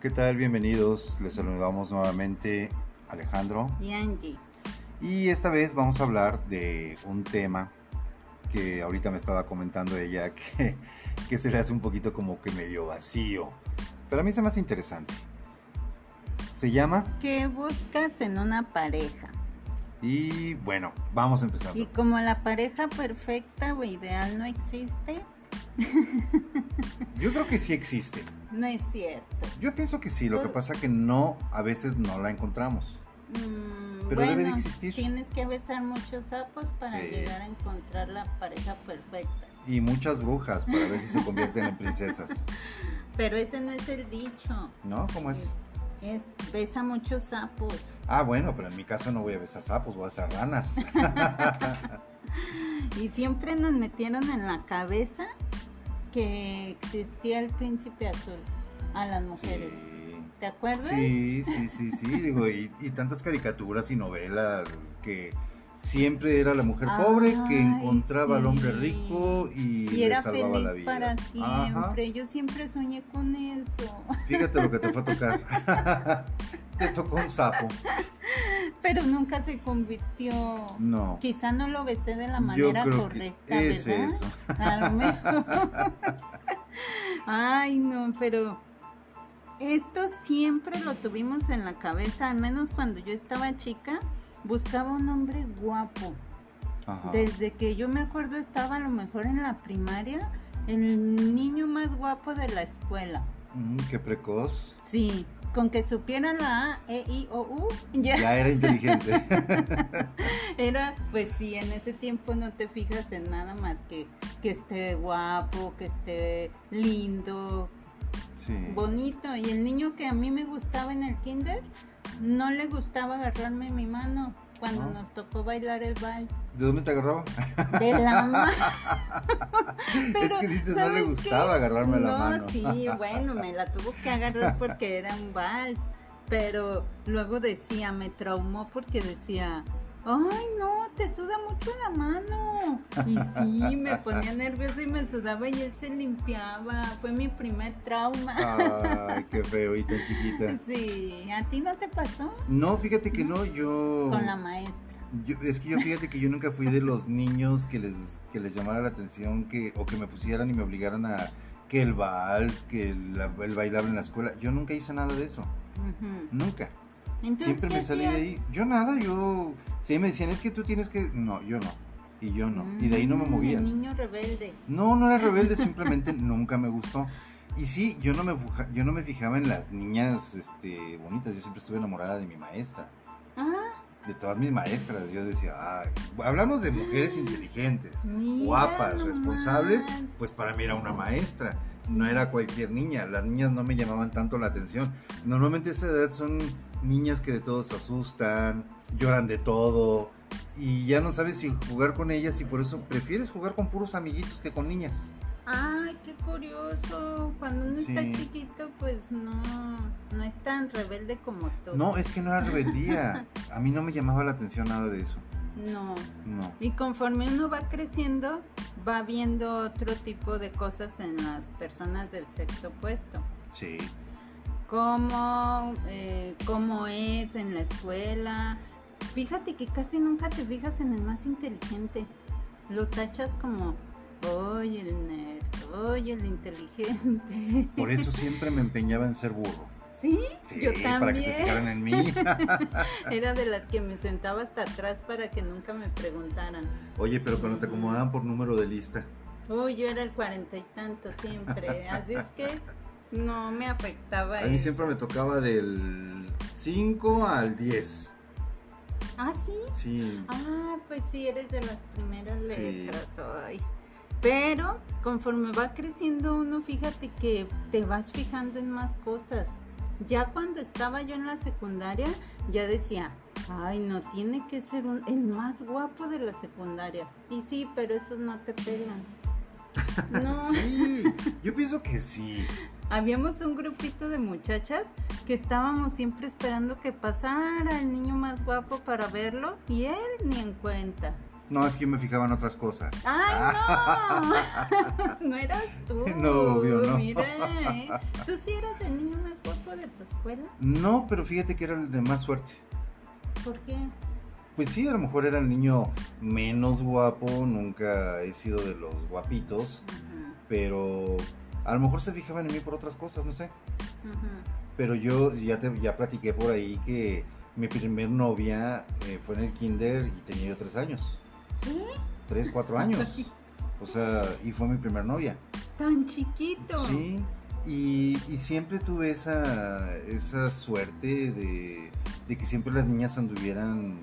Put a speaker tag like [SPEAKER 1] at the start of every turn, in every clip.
[SPEAKER 1] ¿Qué tal? Bienvenidos. Les saludamos nuevamente Alejandro.
[SPEAKER 2] Y Angie.
[SPEAKER 1] Y esta vez vamos a hablar de un tema que ahorita me estaba comentando ella que, que se le hace un poquito como que medio vacío. Pero a mí se me hace interesante. Se llama...
[SPEAKER 2] ¿Qué buscas en una pareja?
[SPEAKER 1] Y bueno, vamos a empezar.
[SPEAKER 2] Y como la pareja perfecta o ideal no existe,
[SPEAKER 1] Yo creo que sí existe.
[SPEAKER 2] No es cierto.
[SPEAKER 1] Yo pienso que sí, lo que pasa que no, a veces no la encontramos.
[SPEAKER 2] Mm,
[SPEAKER 1] Pero debe de existir.
[SPEAKER 2] tienes que besar muchos sapos para
[SPEAKER 1] Sí.
[SPEAKER 2] llegar a encontrar la pareja perfecta.
[SPEAKER 1] Y muchas brujas para ver si se convierten en princesas.
[SPEAKER 2] Pero ese no es el dicho.
[SPEAKER 1] ¿No? ¿Cómo es?
[SPEAKER 2] Es besa muchos sapos.
[SPEAKER 1] Ah, bueno, pero en mi caso no voy a besar sapos, voy a besar ranas.
[SPEAKER 2] Y siempre nos metieron en la cabeza que existía el príncipe azul a las mujeres.
[SPEAKER 1] Sí.
[SPEAKER 2] ¿Te acuerdas?
[SPEAKER 1] Sí, sí, sí, sí, digo, y, y tantas caricaturas y novelas que siempre era la mujer pobre que encontraba al hombre rico y,
[SPEAKER 2] Y
[SPEAKER 1] le salvaba la vida.
[SPEAKER 2] para
[SPEAKER 1] Ajá.
[SPEAKER 2] siempre. Yo siempre soñé con eso.
[SPEAKER 1] Fíjate lo que te fue a tocar. te tocó un sapo.
[SPEAKER 2] Pero nunca se convirtió.
[SPEAKER 1] No.
[SPEAKER 2] Quizá no lo besé de la
[SPEAKER 1] Yo
[SPEAKER 2] manera
[SPEAKER 1] creo
[SPEAKER 2] correcta,
[SPEAKER 1] que es
[SPEAKER 2] ¿verdad?
[SPEAKER 1] eso.
[SPEAKER 2] A lo mejor. Ay, no, pero esto siempre lo tuvimos en la cabeza, al menos cuando yo estaba chica, buscaba un hombre guapo.
[SPEAKER 1] Ajá.
[SPEAKER 2] Desde que yo me acuerdo estaba a lo mejor en la primaria, el niño más guapo de la escuela.
[SPEAKER 1] Mm, qué precoz.
[SPEAKER 2] Sí, con que supiera la A, E, I, O, U, ya
[SPEAKER 1] Ya era inteligente.
[SPEAKER 2] era, pues sí, en ese tiempo no te fijas en nada más que que esté guapo, que esté lindo,
[SPEAKER 1] Sí.
[SPEAKER 2] bonito. Y el niño que a mí me gustaba en el kinder, no le gustaba agarrarme mi mano cuando
[SPEAKER 1] ¿No?
[SPEAKER 2] nos tocó bailar el vals.
[SPEAKER 1] ¿De dónde te agarraba?
[SPEAKER 2] De la mano.
[SPEAKER 1] es que dices, no le
[SPEAKER 2] ¿sabes
[SPEAKER 1] gustaba
[SPEAKER 2] qué?
[SPEAKER 1] agarrarme la
[SPEAKER 2] No,
[SPEAKER 1] mano.
[SPEAKER 2] sí, bueno, me la tuvo que agarrar porque era un vals. Pero luego decía, me traumó porque decía, ay, no, te suda mucho la mano. Y sí, me ponía nerviosa y me sudaba y él se limpiaba. Fue mi primer trauma.
[SPEAKER 1] Ay, qué feo y tan chiquita.
[SPEAKER 2] Sí, ¿a ti no te pasó?
[SPEAKER 1] No, fíjate que no, yo...
[SPEAKER 2] Con la maestra.
[SPEAKER 1] Yo- es que yo fíjate que yo nunca fui de los niños que les, que les llamara la atención que, o que me pusieran y me obligaran a que el vals, que el, el bailar en la escuela. Yo nunca hice nada de eso, nunca.
[SPEAKER 2] Entonces,
[SPEAKER 1] Siempre
[SPEAKER 2] ¿qué
[SPEAKER 1] me salí de ahí. Yo nada, yo... Si me decían, es que tú tienes que... No, yo no. Y yo no. Y de ahí no me
[SPEAKER 2] Mm,
[SPEAKER 1] movía.
[SPEAKER 2] el niño rebelde.
[SPEAKER 1] No, no era rebelde, simplemente nunca me gustó. Y sí, yo no me yo no me fijaba en las niñas este, bonitas, yo siempre estuve enamorada de mi maestra,
[SPEAKER 2] Ah,
[SPEAKER 1] de todas mis maestras. Yo decía, ay, hablamos de mujeres inteligentes,
[SPEAKER 2] Mira
[SPEAKER 1] guapas,
[SPEAKER 2] nomás.
[SPEAKER 1] responsables, pues para mí era una maestra, no era cualquier niña. Las niñas no me llamaban tanto la atención. Normalmente a esa edad son niñas que de todo se asustan, lloran de todo. Y ya no sabes si jugar con ellas y por eso prefieres jugar con puros amiguitos que con niñas.
[SPEAKER 2] Ay, qué curioso. Cuando uno está chiquito, pues no, no es tan rebelde como tú.
[SPEAKER 1] No, es que no era rebeldía. A mí no me llamaba la atención nada de eso.
[SPEAKER 2] No.
[SPEAKER 1] No.
[SPEAKER 2] Y conforme uno va creciendo, va viendo otro tipo de cosas en las personas del sexo opuesto.
[SPEAKER 1] Sí.
[SPEAKER 2] Cómo, eh, cómo es en la escuela. Fíjate que casi nunca te fijas en el más inteligente. Lo tachas como, oye, el nerd, oye, el inteligente.
[SPEAKER 1] Por eso siempre me empeñaba en ser burro.
[SPEAKER 2] ¿Sí?
[SPEAKER 1] Sí,
[SPEAKER 2] Yo
[SPEAKER 1] para que se
[SPEAKER 2] también.
[SPEAKER 1] fijaran en mí.
[SPEAKER 2] Era de las que me sentaba hasta atrás para que nunca me preguntaran.
[SPEAKER 1] Oye, pero cuando te acomodaban por número de lista.
[SPEAKER 2] Uy, yo era el cuarenta y tanto siempre. Así es que no me afectaba
[SPEAKER 1] A mí
[SPEAKER 2] eso.
[SPEAKER 1] siempre me tocaba del 5 al 10.
[SPEAKER 2] Ah, sí.
[SPEAKER 1] Sí.
[SPEAKER 2] Ah, pues sí, eres de las primeras
[SPEAKER 1] Sí.
[SPEAKER 2] letras hoy. Pero conforme va creciendo uno, fíjate que te vas fijando en más cosas. Ya cuando estaba yo en la secundaria, ya decía, ay, no, tiene que ser un- el más guapo de la secundaria. Y sí, pero esos no te pegan. No,
[SPEAKER 1] Sí, yo pienso que sí.
[SPEAKER 2] Habíamos un grupito de muchachas que estábamos siempre esperando que pasara el niño más guapo para verlo y él ni en cuenta.
[SPEAKER 1] No, es que me fijaba en otras cosas.
[SPEAKER 2] ¡Ay, no! no eras tú.
[SPEAKER 1] No, obvio, no.
[SPEAKER 2] Mira, ¿eh? ¿tú sí eras el niño más guapo de tu escuela?
[SPEAKER 1] No, pero fíjate que era el de más suerte.
[SPEAKER 2] ¿Por qué?
[SPEAKER 1] Pues sí, a lo mejor era el niño menos guapo, nunca he sido de los guapitos, pero a lo mejor se fijaban en mí por otras cosas, no sé. Pero yo ya te ya platiqué por ahí que mi primer novia eh, fue en el kinder y tenía yo tres años.
[SPEAKER 2] ¿Qué?
[SPEAKER 1] Tres, cuatro años. O sea, y fue mi primer novia.
[SPEAKER 2] Tan chiquito.
[SPEAKER 1] Sí, y, y siempre tuve esa, esa suerte de, de que siempre las niñas anduvieran,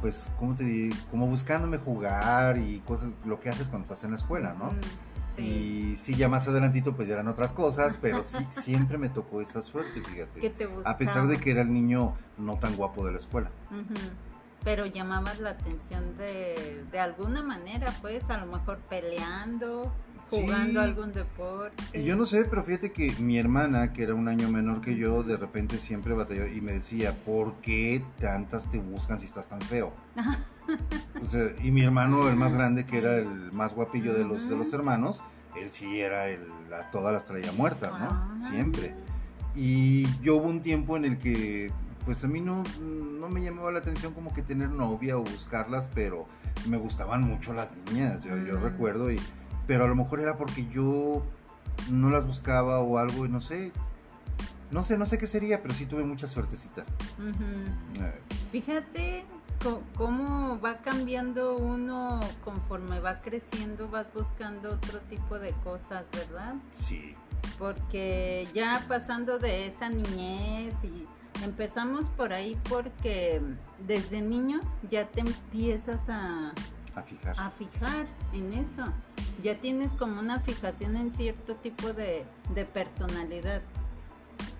[SPEAKER 1] pues, ¿cómo te digo? Como buscándome jugar y cosas, lo que haces cuando estás en la escuela, ¿no?
[SPEAKER 2] Mm, Sí.
[SPEAKER 1] Y sí, ya más adelantito pues ya eran otras cosas, pero sí, siempre me tocó esa suerte,
[SPEAKER 2] Que
[SPEAKER 1] fíjate.
[SPEAKER 2] te
[SPEAKER 1] A pesar de que era el niño no tan guapo de la escuela.
[SPEAKER 2] Ujú. Pero llamabas la atención de, de alguna manera, pues, a lo mejor peleando, jugando
[SPEAKER 1] Sí.
[SPEAKER 2] algún deporte.
[SPEAKER 1] Yo no sé, pero fíjate que mi hermana, que era un año menor que yo, de repente siempre batalló y me decía, ¿por qué tantas te buscan si estás tan feo? O sea, y mi hermano, el más grande, que era el más guapillo de los, de los hermanos, él sí era el, a todas las traía muertas, ¿no? Siempre. Y yo hubo un tiempo en el que, pues a mí no, no me llamaba la atención como que tener novia o buscarlas, pero me gustaban mucho las niñas, yo, yo
[SPEAKER 2] Mm.
[SPEAKER 1] recuerdo, y, pero a lo mejor era porque yo no las buscaba o algo, y no sé, no sé, no sé qué sería, pero sí tuve mucha suertecita. Eh,
[SPEAKER 2] Fíjate cómo va cambiando uno conforme va creciendo, vas buscando otro tipo de cosas, ¿verdad?
[SPEAKER 1] sí,
[SPEAKER 2] Porque ya pasando de esa niñez y empezamos por ahí porque desde niño ya te empiezas a,
[SPEAKER 1] a fijar.
[SPEAKER 2] a fijar en eso. Ya tienes como una fijación en cierto tipo de, de personalidad.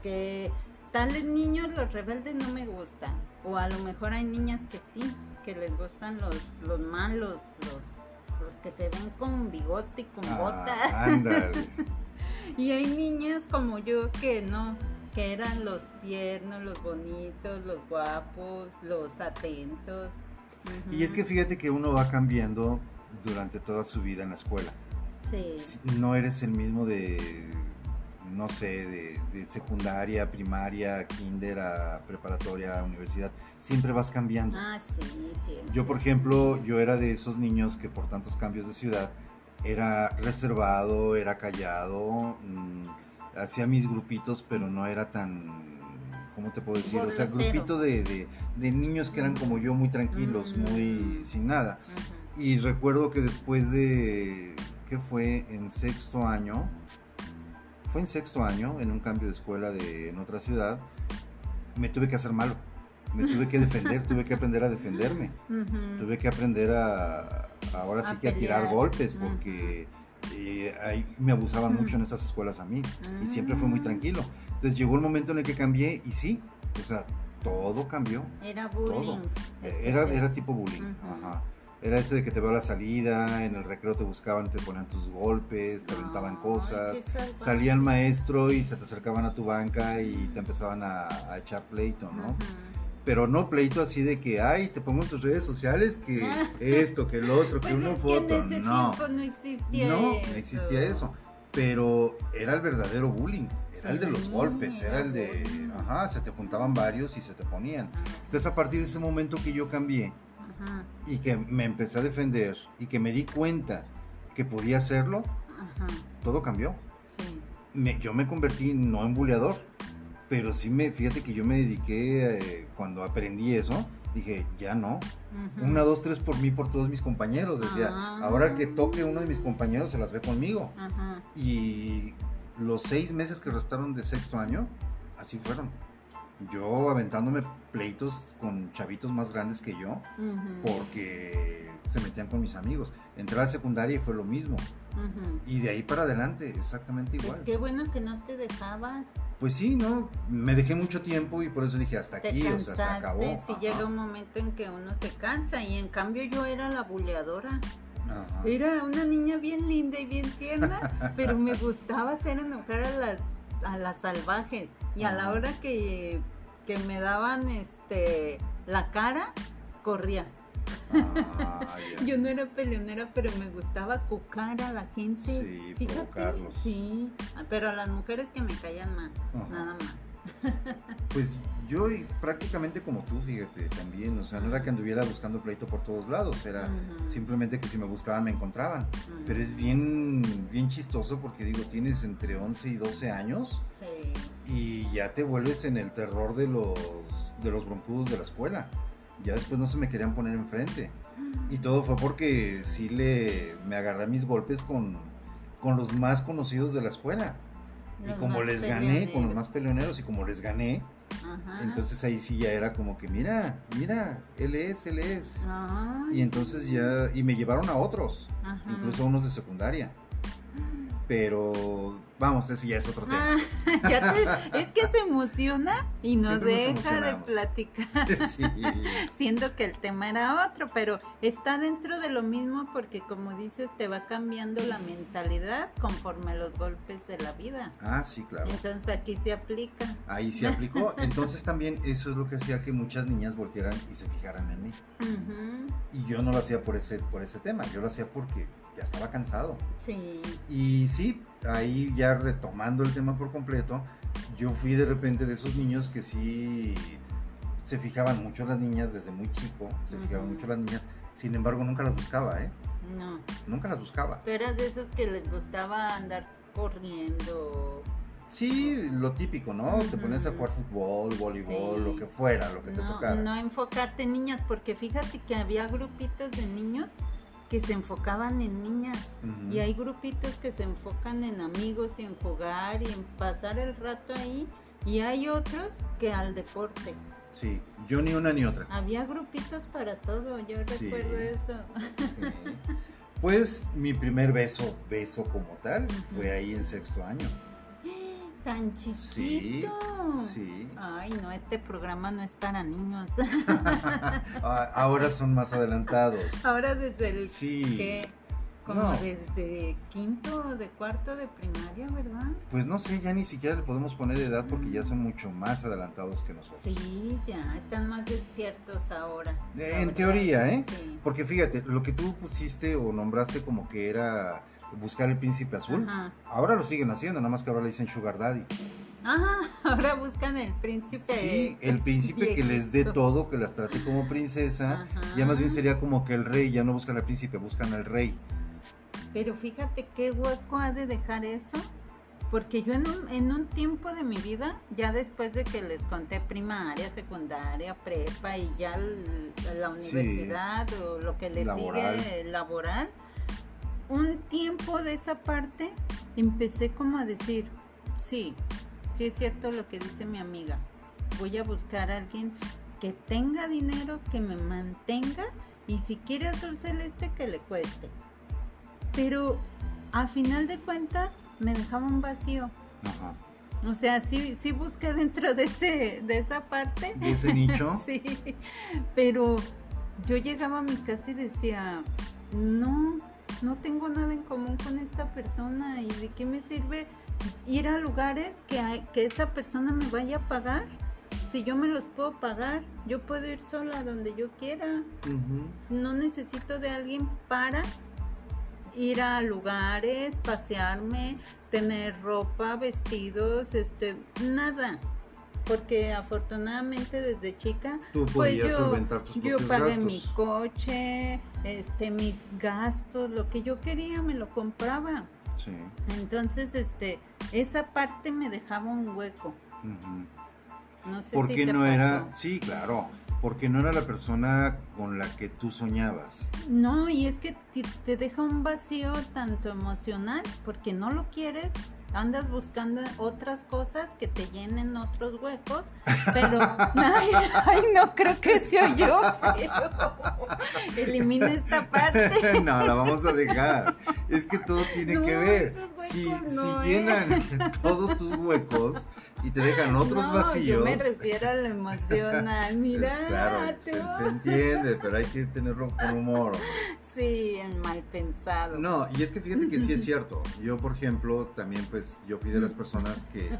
[SPEAKER 2] Que tales niños, los rebeldes, no me gustan. O a lo mejor hay niñas que sí, que les gustan los, los malos, los, los que se ven con bigote y con
[SPEAKER 1] Ah,
[SPEAKER 2] botas. Y hay niñas como yo que no, que eran los tiernos, los bonitos, los guapos, los atentos.
[SPEAKER 1] Y es que fíjate que uno va cambiando durante toda su vida en la escuela.
[SPEAKER 2] Sí.
[SPEAKER 1] No eres el mismo de, no sé, de, de secundaria, primaria, kinder, a preparatoria, a universidad. Siempre vas cambiando.
[SPEAKER 2] Ah, sí, sí.
[SPEAKER 1] Yo, por ejemplo, yo era de esos niños que por tantos cambios de ciudad era reservado, era callado, mm, hacía mis grupitos, pero no era tan, ¿cómo te puedo decir? O sea, grupito de, de- de niños que eran como yo, muy tranquilos,
[SPEAKER 2] Mm.
[SPEAKER 1] muy sin nada.
[SPEAKER 2] Ujú.
[SPEAKER 1] Y recuerdo que después de, ¿qué fue? En sexto año, fue en sexto año, en un cambio de escuela de, en otra ciudad, me tuve que hacer malo. Me tuve que defender, tuve que aprender a defenderme.
[SPEAKER 2] Ujú.
[SPEAKER 1] Tuve que aprender a, ahora sí
[SPEAKER 2] A
[SPEAKER 1] que a tirar golpes, porque eh, ahí me abusaban mucho en esas escuelas a mí. Y siempre fue muy
[SPEAKER 2] Ah.
[SPEAKER 1] tranquilo. Entonces llegó el momento en el que cambié y sí, o sea, todo cambió.
[SPEAKER 2] Era bullying.
[SPEAKER 1] Todo.
[SPEAKER 2] este,
[SPEAKER 1] Era, era tipo bullying. Ajá. Era ese de que te veo a la salida, en el recreo te buscaban, te ponían tus golpes, te aventaban cosas. Salía el maestro y se te acercaban a tu banca y te empezaban a, a echar pleito, ¿no? Pero no pleito así de que, ay, te pongo en tus redes sociales que esto, que el otro, que
[SPEAKER 2] Pues
[SPEAKER 1] una
[SPEAKER 2] es que
[SPEAKER 1] foto.
[SPEAKER 2] en ese
[SPEAKER 1] No,
[SPEAKER 2] no existía
[SPEAKER 1] no,
[SPEAKER 2] eso.
[SPEAKER 1] no existía eso. Pero era el verdadero bullying, era el de los
[SPEAKER 2] Sí,
[SPEAKER 1] golpes, era el de, ajá, se te juntaban varios y se te ponían. Entonces a partir de ese momento que yo cambié
[SPEAKER 2] Ajá,
[SPEAKER 1] y que me empecé a defender y que me di cuenta que podía hacerlo,
[SPEAKER 2] ajá,
[SPEAKER 1] todo cambió.
[SPEAKER 2] sí.
[SPEAKER 1] Me- yo me convertí no en buleador, pero sí me, fíjate que yo me dediqué, eh, cuando aprendí eso, dije, ya no, una, dos, tres por mí, por todos mis compañeros. Decía,
[SPEAKER 2] Ah.
[SPEAKER 1] ahora que toque uno de mis compañeros, se las ve conmigo. Y los seis meses que restaron de sexto año, así fueron. Yo aventándome pleitos con chavitos más grandes que yo, porque se metían con mis amigos. Entré a la secundaria y fue lo mismo. Y de ahí para adelante, exactamente
[SPEAKER 2] Pues
[SPEAKER 1] igual.
[SPEAKER 2] qué bueno que no te dejabas,
[SPEAKER 1] Pues sí, ¿no? Me dejé mucho tiempo y por eso dije, hasta
[SPEAKER 2] te
[SPEAKER 1] aquí, o sea, se acabó.
[SPEAKER 2] Si
[SPEAKER 1] Ajá,
[SPEAKER 2] llega un momento en que uno se cansa y en cambio yo era la buleadora.
[SPEAKER 1] ajá.
[SPEAKER 2] Era una niña bien linda y bien tierna, pero me gustaba hacer enojar a las, a las salvajes. Y a la hora que, que me daban este la cara, corría.
[SPEAKER 1] Ah.
[SPEAKER 2] Yo no era peleonera, pero me gustaba cocar a la gente.
[SPEAKER 1] Sí,
[SPEAKER 2] Fíjate,
[SPEAKER 1] provocarlos.
[SPEAKER 2] sí, pero a las mujeres que me mal,
[SPEAKER 1] Ajá.
[SPEAKER 2] nada más.
[SPEAKER 1] Pues yo prácticamente como tú, fíjate, también, o sea, no era que anduviera buscando pleito por todos lados, era simplemente que si me buscaban me encontraban. Pero es bien, bien chistoso porque digo, tienes entre 11 y 12 años
[SPEAKER 2] Sí.
[SPEAKER 1] y ya te vuelves en el terror de los, de los broncudos de la escuela. Ya después no se me querían poner enfrente. Y todo fue porque sí le, me agarré mis golpes con, con los más conocidos de la escuela. Y como les gané, con los más peleoneros, y como les gané,
[SPEAKER 2] Ajá.
[SPEAKER 1] entonces ahí sí ya era como que, mira, mira, él es, él es. Y entonces ya, y me llevaron a otros,
[SPEAKER 2] ajá.
[SPEAKER 1] incluso a unos de secundaria. Pero, vamos, ese ya es otro tema.
[SPEAKER 2] Ah, ya te- es que se emociona y no deja de platicar,
[SPEAKER 1] sí,
[SPEAKER 2] siendo que el tema era otro, pero está dentro de lo mismo porque como dices, te va cambiando la mentalidad conforme a los golpes de la vida.
[SPEAKER 1] ah, sí, claro.
[SPEAKER 2] Entonces aquí se aplica.
[SPEAKER 1] Ahí se aplicó. Entonces también eso es lo que hacía que muchas niñas voltearan y se fijaran en mí. Y yo no lo hacía por ese, por ese tema, yo lo hacía porque ya estaba cansado.
[SPEAKER 2] Sí.
[SPEAKER 1] Y sí, ahí ya retomando el tema por completo, yo fui de repente de esos niños que sí se fijaban mucho las niñas desde muy chico, se fijaban mucho las niñas, sin embargo nunca las buscaba, ¿eh?
[SPEAKER 2] No.
[SPEAKER 1] Nunca las buscaba.
[SPEAKER 2] Tú eras de esos que les gustaba andar corriendo.
[SPEAKER 1] Sí, lo típico, ¿no? Te pones a jugar fútbol, voleibol,
[SPEAKER 2] Sí.
[SPEAKER 1] lo que fuera, lo que te tocara.
[SPEAKER 2] no enfocarte en niñas, porque fíjate que había grupitos de niños que se enfocaban en niñas. Y hay grupitos que se enfocan en amigos y en jugar y en pasar el rato ahí. Y hay otros que al deporte.
[SPEAKER 1] Sí, yo ni una ni otra.
[SPEAKER 2] Había grupitos para todo, yo
[SPEAKER 1] Sí.
[SPEAKER 2] recuerdo eso.
[SPEAKER 1] Sí. Pues mi primer beso, beso como tal, fue ahí en sexto año.
[SPEAKER 2] Tan chiquito.
[SPEAKER 1] Sí.
[SPEAKER 2] Ay, no, este programa no es para niños.
[SPEAKER 1] Ah, Ahora son más adelantados.
[SPEAKER 2] Ahora desde el
[SPEAKER 1] Sí.
[SPEAKER 2] que como
[SPEAKER 1] No.
[SPEAKER 2] desde quinto de cuarto de primaria, ¿verdad?
[SPEAKER 1] Pues no sé, ya ni siquiera le podemos poner edad porque ya son mucho más adelantados que nosotros.
[SPEAKER 2] Sí, ya están más despiertos ahora. la
[SPEAKER 1] En teoría, ¿eh?
[SPEAKER 2] Sí.
[SPEAKER 1] Porque fíjate, lo que tú pusiste o nombraste como que era buscar el príncipe azul,
[SPEAKER 2] Ajá.
[SPEAKER 1] ahora lo siguen haciendo, nada más que ahora le dicen sugar daddy.
[SPEAKER 2] Ah, ahora buscan el príncipe.
[SPEAKER 1] Sí, el príncipe que les dé
[SPEAKER 2] viejito.
[SPEAKER 1] todo, que las trate como princesa.
[SPEAKER 2] Ajá.
[SPEAKER 1] Ya más bien sería como que el rey, ya no buscan al príncipe, buscan al rey.
[SPEAKER 2] Pero fíjate qué hueco ha de dejar eso. Porque yo en un, en un tiempo de mi vida, ya después de que les conté primaria, secundaria, prepa y ya la
[SPEAKER 1] Sí.
[SPEAKER 2] universidad o lo que le
[SPEAKER 1] Laboral.
[SPEAKER 2] sigue laboral, un tiempo de esa parte empecé como a decir, sí, sí es cierto lo que dice mi amiga, voy a buscar a alguien que tenga dinero, que me mantenga y si quiere azul celeste que le cueste. Pero a final de cuentas me dejaba un vacío.
[SPEAKER 1] Ajá.
[SPEAKER 2] O sea, sí, sí busqué dentro de ese, de esa parte.
[SPEAKER 1] De ese nicho.
[SPEAKER 2] Sí, pero yo llegaba a mi casa y decía, no, no tengo nada en común con esta persona y de qué me sirve ir a lugares que, hay- que esa persona me vaya a pagar. Si yo me los puedo pagar, yo puedo ir sola donde yo quiera. No necesito de alguien para ir a lugares, pasearme, tener ropa, vestidos, este, nada. Porque afortunadamente desde chica
[SPEAKER 1] Tú
[SPEAKER 2] pues yo,
[SPEAKER 1] tus
[SPEAKER 2] yo pagué mi coche, este, mis gastos, lo que yo quería me lo compraba.
[SPEAKER 1] Sí.
[SPEAKER 2] Entonces, este, esa parte me dejaba un hueco.
[SPEAKER 1] Ujú.
[SPEAKER 2] No sé
[SPEAKER 1] ¿Por
[SPEAKER 2] si
[SPEAKER 1] no era?
[SPEAKER 2] pasó.
[SPEAKER 1] Sí, claro. Porque no era la persona con la que tú soñabas.
[SPEAKER 2] No, y es que te, deja un vacío tanto emocional, porque no lo quieres, andas buscando otras cosas que te llenen otros huecos, pero, ay, ay, no creo que se oyó feo. Elimina esta parte.
[SPEAKER 1] no, la vamos a dejar. Es que todo tiene
[SPEAKER 2] No,
[SPEAKER 1] que ver.
[SPEAKER 2] esos huecos
[SPEAKER 1] Si,
[SPEAKER 2] no,
[SPEAKER 1] si
[SPEAKER 2] ¿eh?
[SPEAKER 1] llenan todos tus huecos y te dejan otros
[SPEAKER 2] no,
[SPEAKER 1] vacíos.
[SPEAKER 2] Yo me refiero a lo emocional, mira.
[SPEAKER 1] pues, claro, se, se entiende, pero hay que tenerlo con humor.
[SPEAKER 2] Sí, el mal pensado.
[SPEAKER 1] No, y es que fíjate que sí es cierto. Yo, por ejemplo, también pues yo fui de las personas que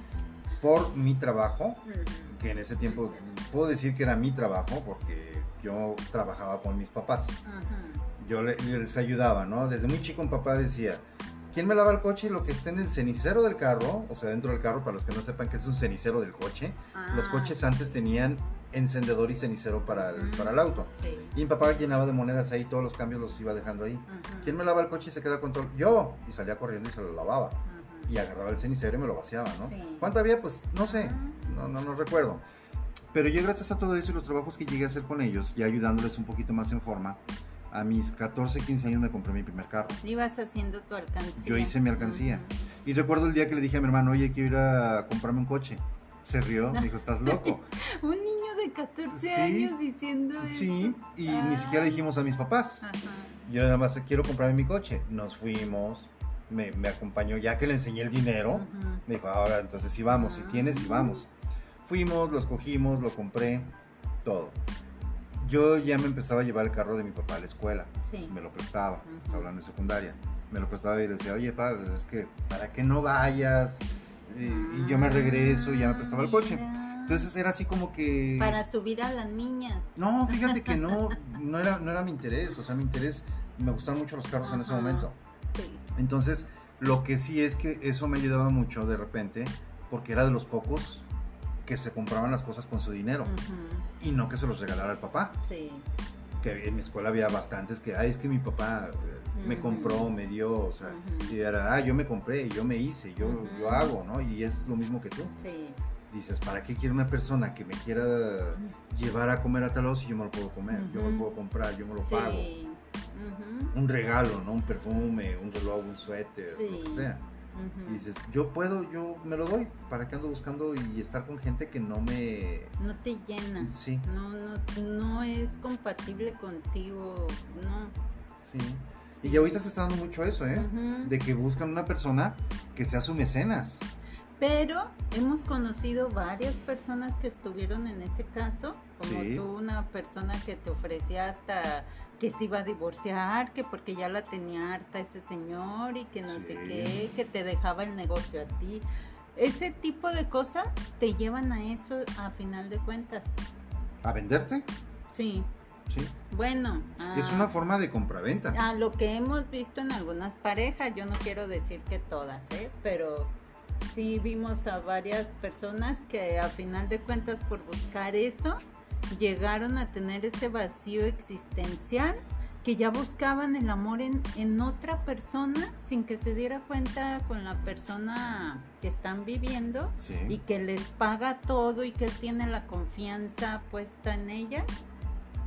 [SPEAKER 1] por mi trabajo, que en ese tiempo puedo decir que era mi trabajo porque yo trabajaba con mis papás. Yo le- les ayudaba, ¿no? Desde muy chico mi papá decía, ¿quién me lava el coche? Lo que esté en el cenicero del carro, o sea, dentro del carro, para los que no sepan que es un cenicero del coche. Los
[SPEAKER 2] Ah,
[SPEAKER 1] coches antes tenían encendedor y cenicero para el,
[SPEAKER 2] Ujú.
[SPEAKER 1] para el auto.
[SPEAKER 2] Sí.
[SPEAKER 1] Y mi papá llenaba de monedas ahí, todos los cambios los iba dejando ahí.
[SPEAKER 2] Ujú.
[SPEAKER 1] ¿Quién me lava el coche y se queda con todo? Yo. Y salía corriendo y se lo lavaba.
[SPEAKER 2] Ujú.
[SPEAKER 1] Y agarraba el cenicero y me lo vaciaba, ¿no?
[SPEAKER 2] Sí.
[SPEAKER 1] ¿Cuánto había? Pues no sé, no, no, no recuerdo. Pero yo gracias a todo eso y los trabajos que llegué a hacer con ellos, ya ayudándoles un poquito más en forma, a mis 14, 15 años me compré mi primer carro.
[SPEAKER 2] Ibas haciendo tu alcancía.
[SPEAKER 1] Yo hice mi alcancía.
[SPEAKER 2] Ujú.
[SPEAKER 1] Y recuerdo el día que le dije a mi hermano, oye, quiero ir a comprarme un coche. Se rió, me dijo, estás loco.
[SPEAKER 2] Un niño de 14
[SPEAKER 1] Sí.
[SPEAKER 2] años diciendo
[SPEAKER 1] sí,
[SPEAKER 2] eso.
[SPEAKER 1] y ni siquiera dijimos a mis papás.
[SPEAKER 2] Ajá.
[SPEAKER 1] Yo nada más quiero comprarme mi coche. Nos fuimos, me, me acompañó, ya que le enseñé el dinero, me dijo, ahora entonces sí vamos, si tienes, sí vamos. Fuimos, los cogimos, lo compré, todo. Yo ya me empezaba a llevar el carro de mi papá a la escuela.
[SPEAKER 2] Sí.
[SPEAKER 1] Me lo prestaba, estaba hablando de secundaria. Me lo prestaba y le decía, oye, pa, pues es que, ¿para qué no vayas? Y, y yo me regreso y ya me prestaba el coche.
[SPEAKER 2] Mira.
[SPEAKER 1] Entonces era así como que...
[SPEAKER 2] Para subir a las niñas.
[SPEAKER 1] No, fíjate que no, no era, no era mi interés. O sea, mi interés, me gustaban mucho los carros en ese momento.
[SPEAKER 2] Sí.
[SPEAKER 1] Entonces, lo que sí es que eso me ayudaba mucho de repente, porque era de los pocos que se compraban las cosas con su dinero y no que se los regalara el papá.
[SPEAKER 2] Sí.
[SPEAKER 1] Que en mi escuela había bastantes que, ay, es que mi papá eh, me compró, me dio, o sea, y era, ah, yo me compré, yo me hice, yo, yo hago, ¿no? Y es lo mismo que tú.
[SPEAKER 2] Sí.
[SPEAKER 1] Dices, ¿para qué quiere una persona que me quiera llevar a comer a tal lado si yo me lo puedo comer? Yo me lo puedo comprar, yo me lo
[SPEAKER 2] Sí.
[SPEAKER 1] pago.
[SPEAKER 2] Ujú.
[SPEAKER 1] Un regalo, ¿no? Un perfume, un reloj, un suéter,
[SPEAKER 2] Sí.
[SPEAKER 1] lo que sea. Y dices, yo puedo, yo me lo doy. ¿Para qué ando buscando y estar con gente que no me...
[SPEAKER 2] No te llena.
[SPEAKER 1] Sí,
[SPEAKER 2] No, no, no es compatible contigo. No.
[SPEAKER 1] sí. Y ahorita se está dando mucho eso, ¿eh? De que buscan una persona que sea su mecenas.
[SPEAKER 2] Pero hemos conocido varias personas que estuvieron en ese caso, como
[SPEAKER 1] Sí.
[SPEAKER 2] tú, una persona que te ofrecía hasta que se iba a divorciar, que porque ya la tenía harta ese señor y que no sé qué, que te dejaba el negocio a ti. Ese tipo de cosas te llevan a eso a final de cuentas.
[SPEAKER 1] ¿A venderte?
[SPEAKER 2] Sí,
[SPEAKER 1] Sí.
[SPEAKER 2] bueno.
[SPEAKER 1] Es
[SPEAKER 2] a-
[SPEAKER 1] una forma de compraventa.
[SPEAKER 2] A lo que hemos visto en algunas parejas, yo no quiero decir que todas, ¿eh? pero sí vimos a varias personas que a final de cuentas por buscar eso llegaron a tener ese vacío existencial que ya buscaban el amor en, en otra persona sin que se diera cuenta con la persona que están viviendo
[SPEAKER 1] Sí.
[SPEAKER 2] y que les paga todo y que tiene la confianza puesta en ella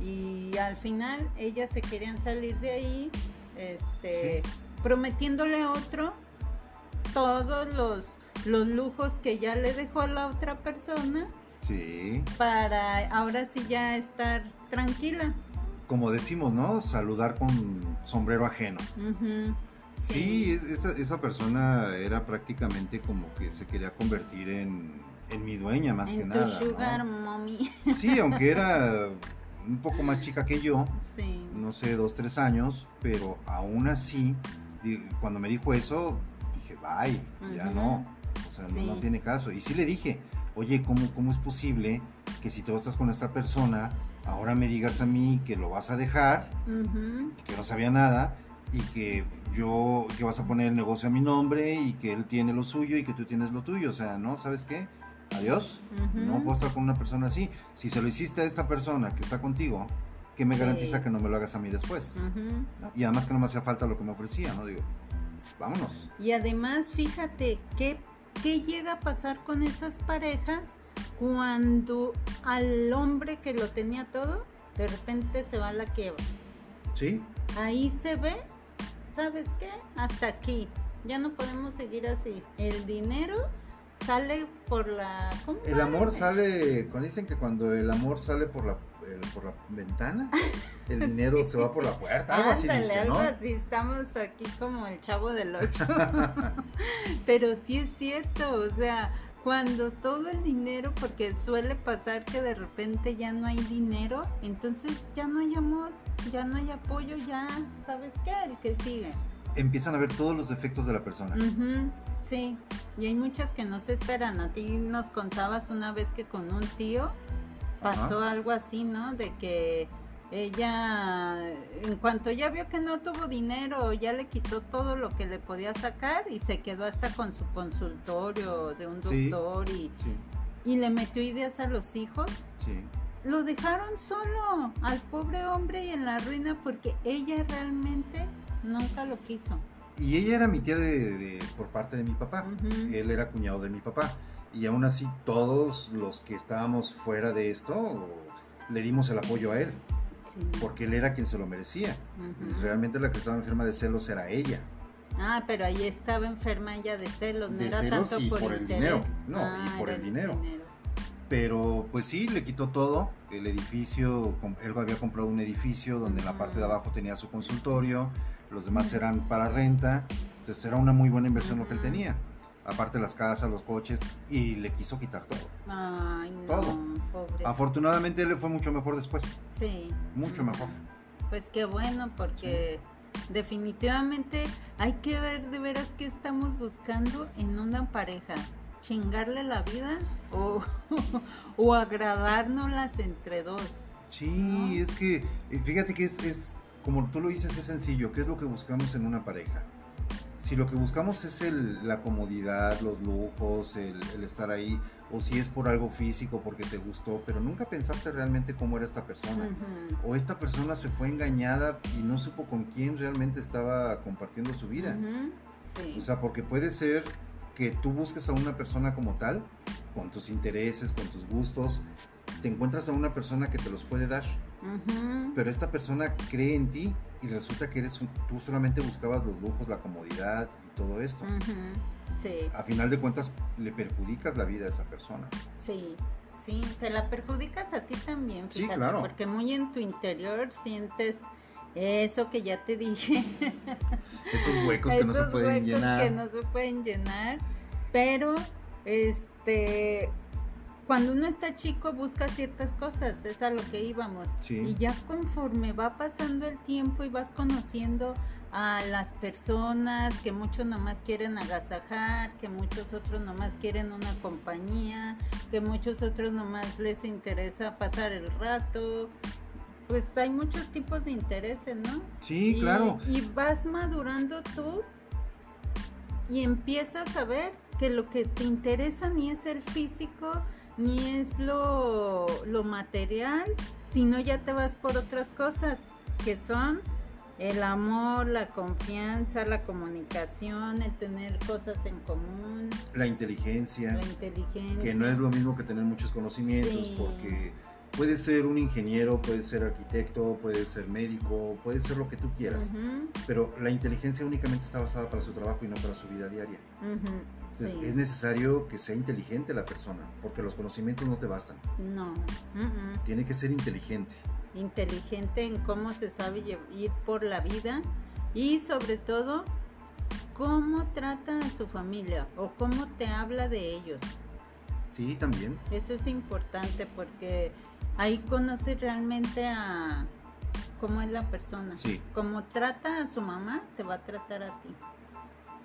[SPEAKER 2] y al final ellas se querían salir de ahí este prometiéndole a otro todos los los lujos que ya le dejó a la otra persona
[SPEAKER 1] Sí.
[SPEAKER 2] para ahora sí ya estar tranquila
[SPEAKER 1] Como decimos, ¿no? Saludar con sombrero ajeno. Sí, es- esa, esa persona era prácticamente como que se quería convertir en, en mi dueña más que
[SPEAKER 2] tu
[SPEAKER 1] nada. ¿no?
[SPEAKER 2] sugar mommy
[SPEAKER 1] Sí, aunque era un poco más chica que yo,
[SPEAKER 2] sí
[SPEAKER 1] no sé, dos, tres años, pero aún así, cuando me dijo eso, dije, bye, ya no, o sea, no tiene caso. Y sí le dije, oye, ¿cómo, ¿cómo es posible que si tú estás con esta persona, ahora me digas a mí que lo vas a dejar, que no sabía nada, y que yo, que vas a poner el negocio a mi nombre, y que él tiene lo suyo, y que tú tienes lo tuyo, o sea, ¿no? ¿Sabes qué? Adiós. No puedo estar con una persona así. Si se lo hiciste a esta persona que está contigo, ¿qué me
[SPEAKER 2] Sí.
[SPEAKER 1] garantiza que no me lo hagas a mí después? Y además que no me hacía falta lo que me ofrecía, ¿no? Digo, vámonos.
[SPEAKER 2] Y además, fíjate, ¿qué, ¿qué llega a pasar con esas parejas cuando al hombre que lo tenía todo, de repente se va a la quiebra?
[SPEAKER 1] ¿Sí?
[SPEAKER 2] Ahí se ve, ¿sabes qué? Hasta aquí. Ya no podemos seguir así. El dinero sale por la... ¿cómo
[SPEAKER 1] El amor sale, cuando dicen que cuando el amor sale por la, el- por la ventana, el dinero se va por la puerta, algo así dice,
[SPEAKER 2] algo
[SPEAKER 1] ¿no?
[SPEAKER 2] así, estamos aquí como el chavo del ocho. Pero sí es cierto, o sea, cuando todo el dinero, porque suele pasar que de repente ya no hay dinero, entonces ya no hay amor, ya no hay apoyo, ya, ¿sabes qué? El que sigue.
[SPEAKER 1] Empiezan a ver todos los defectos de la persona.
[SPEAKER 2] Ujú, sí, y hay muchas que no se esperan. A ti nos contabas una vez que con un tío pasó algo así, ¿no? De que ella, en cuanto ya vio que no tuvo dinero, ya le quitó todo lo que le podía sacar y se quedó hasta con su consultorio de un
[SPEAKER 1] Sí.
[SPEAKER 2] doctor y,
[SPEAKER 1] Sí,
[SPEAKER 2] y le metió ideas a los hijos.
[SPEAKER 1] sí.
[SPEAKER 2] Lo dejaron solo al pobre hombre y en la ruina porque ella realmente nunca lo quiso.
[SPEAKER 1] Y ella era mi tía de, de- por parte de mi papá.
[SPEAKER 2] Ujú.
[SPEAKER 1] Él era cuñado de mi papá. Y aún así todos los que estábamos fuera de esto le dimos el apoyo a él.
[SPEAKER 2] Sí.
[SPEAKER 1] Porque él era quien se lo merecía.
[SPEAKER 2] Ujú.
[SPEAKER 1] Realmente la que estaba enferma de celos era ella.
[SPEAKER 2] Ah, pero ahí estaba enferma ella de celos, no
[SPEAKER 1] De
[SPEAKER 2] era
[SPEAKER 1] celos
[SPEAKER 2] tanto
[SPEAKER 1] y
[SPEAKER 2] por,
[SPEAKER 1] por el dinero. No,
[SPEAKER 2] Ah,
[SPEAKER 1] y por el dinero. Pero pues sí, le quitó todo. El edificio, él había comprado un edificio donde en la parte de abajo tenía su consultorio, los demás eran para renta. Entonces era una muy buena inversión lo que él tenía. Aparte las casas, los coches, y le quiso quitar todo.
[SPEAKER 2] Ay, no,
[SPEAKER 1] Todo.
[SPEAKER 2] pobre.
[SPEAKER 1] Afortunadamente él le fue mucho mejor después.
[SPEAKER 2] Sí.
[SPEAKER 1] Mucho
[SPEAKER 2] Ujú.
[SPEAKER 1] mejor.
[SPEAKER 2] Pues qué bueno, porque definitivamente hay que ver de veras qué estamos buscando en una pareja. Chingarle la vida o, o agradárnoslas entre dos.
[SPEAKER 1] Sí,
[SPEAKER 2] ¿No?
[SPEAKER 1] es que eh, fíjate que es, es, como tú lo dices, es sencillo. ¿Qué es lo que buscamos en una pareja? Si lo que buscamos es el- la comodidad, los lujos, el, el estar ahí, o si es por algo físico, porque te gustó, pero nunca pensaste realmente cómo era esta persona. O esta persona se fue engañada y no supo con quién realmente estaba compartiendo su vida.
[SPEAKER 2] Sí.
[SPEAKER 1] O sea, porque puede ser que tú busques a una persona como tal, con tus intereses, con tus gustos, te encuentras a una persona que te los puede dar, Pero esta persona cree en ti y resulta que eres un- tú solamente buscabas los lujos, la comodidad y todo esto.
[SPEAKER 2] Sí,
[SPEAKER 1] A final de cuentas le perjudicas la vida a esa persona.
[SPEAKER 2] sí, sí, te la perjudicas a ti también,
[SPEAKER 1] Sí,
[SPEAKER 2] fíjate,
[SPEAKER 1] claro.
[SPEAKER 2] porque muy en tu interior sientes eso que ya te dije,
[SPEAKER 1] Esos huecos que no se pueden
[SPEAKER 2] huecos
[SPEAKER 1] llenar.
[SPEAKER 2] que no se pueden llenar, pero este cuando uno está chico busca ciertas cosas, es a lo que íbamos.
[SPEAKER 1] Sí.
[SPEAKER 2] Y ya conforme va pasando el tiempo y vas conociendo a las personas que muchos nomás quieren agasajar, que muchos otros nomás quieren una compañía, que muchos otros nomás les interesa pasar el rato. Pues hay muchos tipos de intereses, ¿no?
[SPEAKER 1] Sí,
[SPEAKER 2] Y-
[SPEAKER 1] claro.
[SPEAKER 2] Y vas madurando tú y empiezas a ver que lo que te interesa ni es el físico, ni es lo, lo material, sino ya te vas por otras cosas, que son el amor, la confianza, la comunicación, el tener cosas en común,
[SPEAKER 1] La inteligencia.
[SPEAKER 2] la inteligencia.
[SPEAKER 1] que no es lo mismo que tener muchos conocimientos,
[SPEAKER 2] Sí.
[SPEAKER 1] porque puedes ser un ingeniero, puedes ser arquitecto, puedes ser médico, puedes ser lo que tú quieras, pero la inteligencia únicamente está basada para su trabajo y no para su vida diaria.
[SPEAKER 2] ujú,
[SPEAKER 1] Entonces
[SPEAKER 2] sí.
[SPEAKER 1] es necesario que sea inteligente la persona, porque los conocimientos no te bastan,
[SPEAKER 2] No.
[SPEAKER 1] tiene que ser inteligente.
[SPEAKER 2] inteligente en cómo se sabe ir por la vida y sobre todo cómo trata a su familia o cómo te habla de ellos.
[SPEAKER 1] Sí, también.
[SPEAKER 2] Eso es importante porque ahí conoces realmente a cómo es la persona.
[SPEAKER 1] Sí.
[SPEAKER 2] Como trata a su mamá, te va a tratar a ti.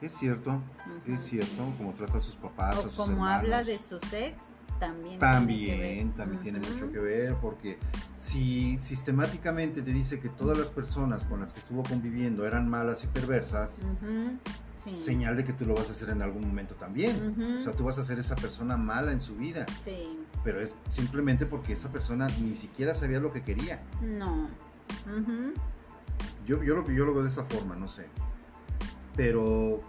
[SPEAKER 1] Es cierto, es cierto, como trata a sus papás, a
[SPEAKER 2] O
[SPEAKER 1] sus
[SPEAKER 2] como
[SPEAKER 1] hermanos.
[SPEAKER 2] habla de sus ex, también.
[SPEAKER 1] También,
[SPEAKER 2] tiene que ver.
[SPEAKER 1] también tiene mucho que ver, porque si sistemáticamente te dice que todas las personas con las que estuvo conviviendo eran malas y perversas,
[SPEAKER 2] sí.
[SPEAKER 1] señal de que tú lo vas a hacer en algún momento también. O sea, tú vas a ser esa persona mala en su vida,
[SPEAKER 2] Sí.
[SPEAKER 1] pero es simplemente porque esa persona ni siquiera sabía lo que quería.
[SPEAKER 2] No.
[SPEAKER 1] Yo, yo, lo, yo lo veo de esa forma, no sé. Pero,